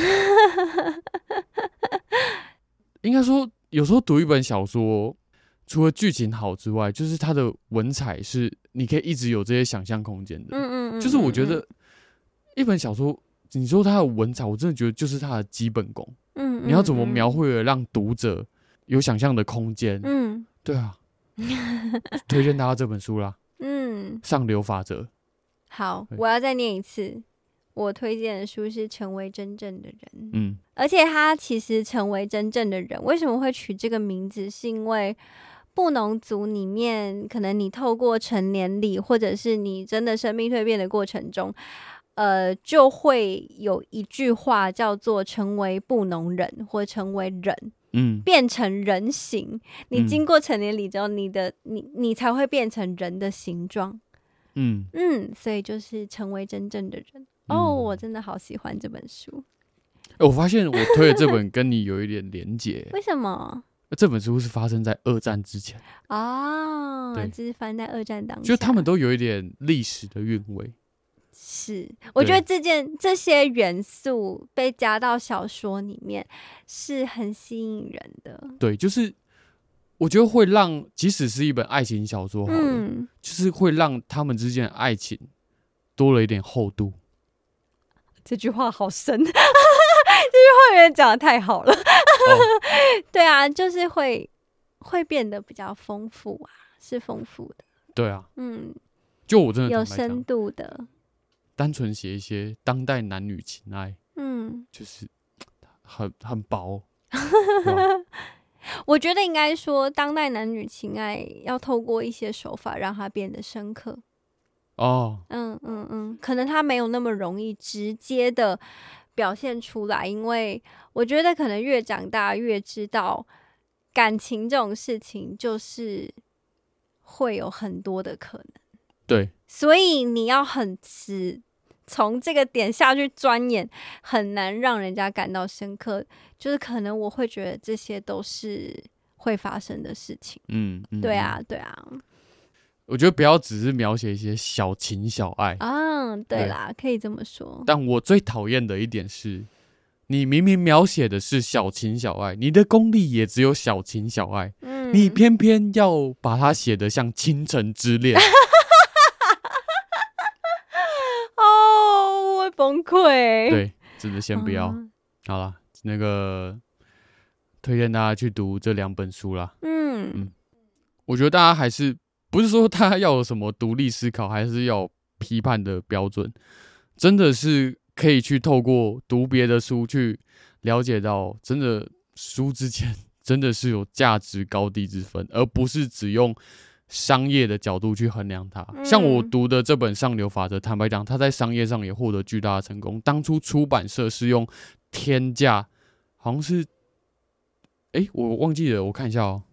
应该说，有时候读一本小说，除了剧情好之外，就是它的文采是你可以一直有这些想象空间的。嗯，嗯嗯，就是我觉得。一本小说，你说它的文采，我真的觉得就是它的基本功。嗯，你要怎么描绘的让读者有想象的空间？嗯，对啊，推荐大家这本书啦。嗯，上流法则。好，我要再念一次，我推荐的书是《成为真正的人》。嗯，而且他其实成为真正的人，为什么会取这个名字？是因为布农族里面，可能你透过成年礼，或者是你真的生命蜕变的过程中。呃，就会有一句话叫做“成为布农人”或“成为人”，嗯，变成人形。你经过成年礼之后，你的你你才会变成人的形状，嗯嗯，所以就是成为真正的人。嗯、哦，我真的好喜欢这本书。欸、我发现我推的这本跟你有一点连结，为什么？这本书是发生在二战之前哦，对，就是发生在二战当中，就他们都有一点历史的韵味。是，我觉得这件对这些元素被加到小说里面是很吸引人的。对，就是我觉得会让，即使是一本爱情小说好了，嗯、就是会让他们之间的爱情多了一点厚度。这句话好深，这句话有点讲的太好了。哦、对啊，就是会会变得比较丰富啊，是丰富的。对啊，嗯，就我真的有深度的。单纯写一些当代男女情爱，嗯，就是很很薄。我觉得应该说，当代男女情爱要透过一些手法让它变得深刻。哦，嗯嗯嗯，可能它没有那么容易直接的表现出来，因为我觉得可能越长大越知道，感情这种事情就是会有很多的可能。对，所以你要很直。从这个点下去钻研，很难让人家感到深刻。就是可能我会觉得这些都是会发生的事情。嗯，嗯对啊，对啊。我觉得不要只是描写一些小情小爱。啊，对啦，对可以这么说。但我最讨厌的一点是，你明明描写的是小情小爱，你的功力也只有小情小爱，嗯，你偏偏要把它写得像倾城之恋。崩溃，对，真的先不要。嗯、好了，那个推荐大家去读这两本书啦。嗯嗯，我觉得大家还是不是说大家要有什么独立思考，还是要批判的标准，真的是可以去透过读别的书去了解到，真的书之间真的是有价值高低之分，而不是只用商业的角度去衡量它。像我读的这本《上流法则》，坦白讲，它在商业上也获得巨大的成功。当初出版社是用天价，好像是，哎，我忘记了，我看一下哦，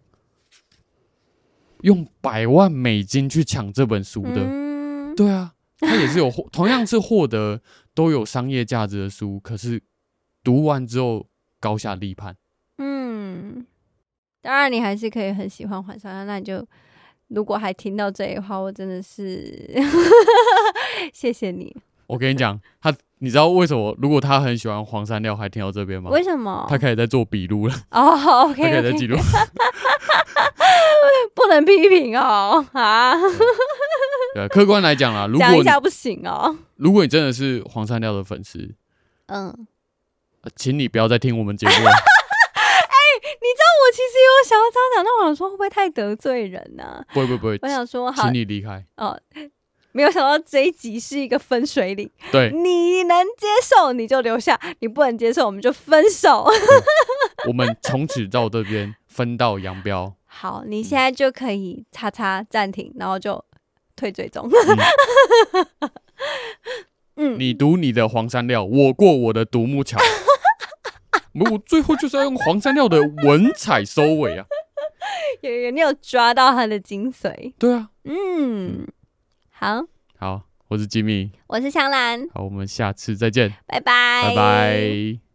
用百万美金去抢这本书的。对啊，它也是有获，同样是获得都有商业价值的书，可是读完之后高下立判。嗯，当然你还是可以很喜欢黄山料，那你就如果还听到这里的话，我真的是 谢谢你。我跟你讲，他你知道为什么？如果他很喜欢黄山料，还听到这边吗？为什么？他可以在做笔录了。哦，OK，他开始在记录，不能批评哦啊。对，客观来讲啦，如果讲一下不行哦。如果你真的是黄山料的粉丝，嗯，请你不要再听我们节目了。我想要这样讲，那我想说会不会太得罪人呢、啊？不会不会不会，我想说好，请你离开哦。没有想到这一集是一个分水岭，对，你能接受你就留下，你不能接受我们就分手。我们从此到这边分道扬镳。好，你现在就可以叉叉暂停，然后就退追踪。嗯，你读你的黄山料，我过我的独木桥。我最后就是要用黄山料的文采收尾啊！有有，你有抓到他的精髓？对啊，嗯，好，好，我是吉米，我是香兰，好，我们下次再见，拜拜，拜拜。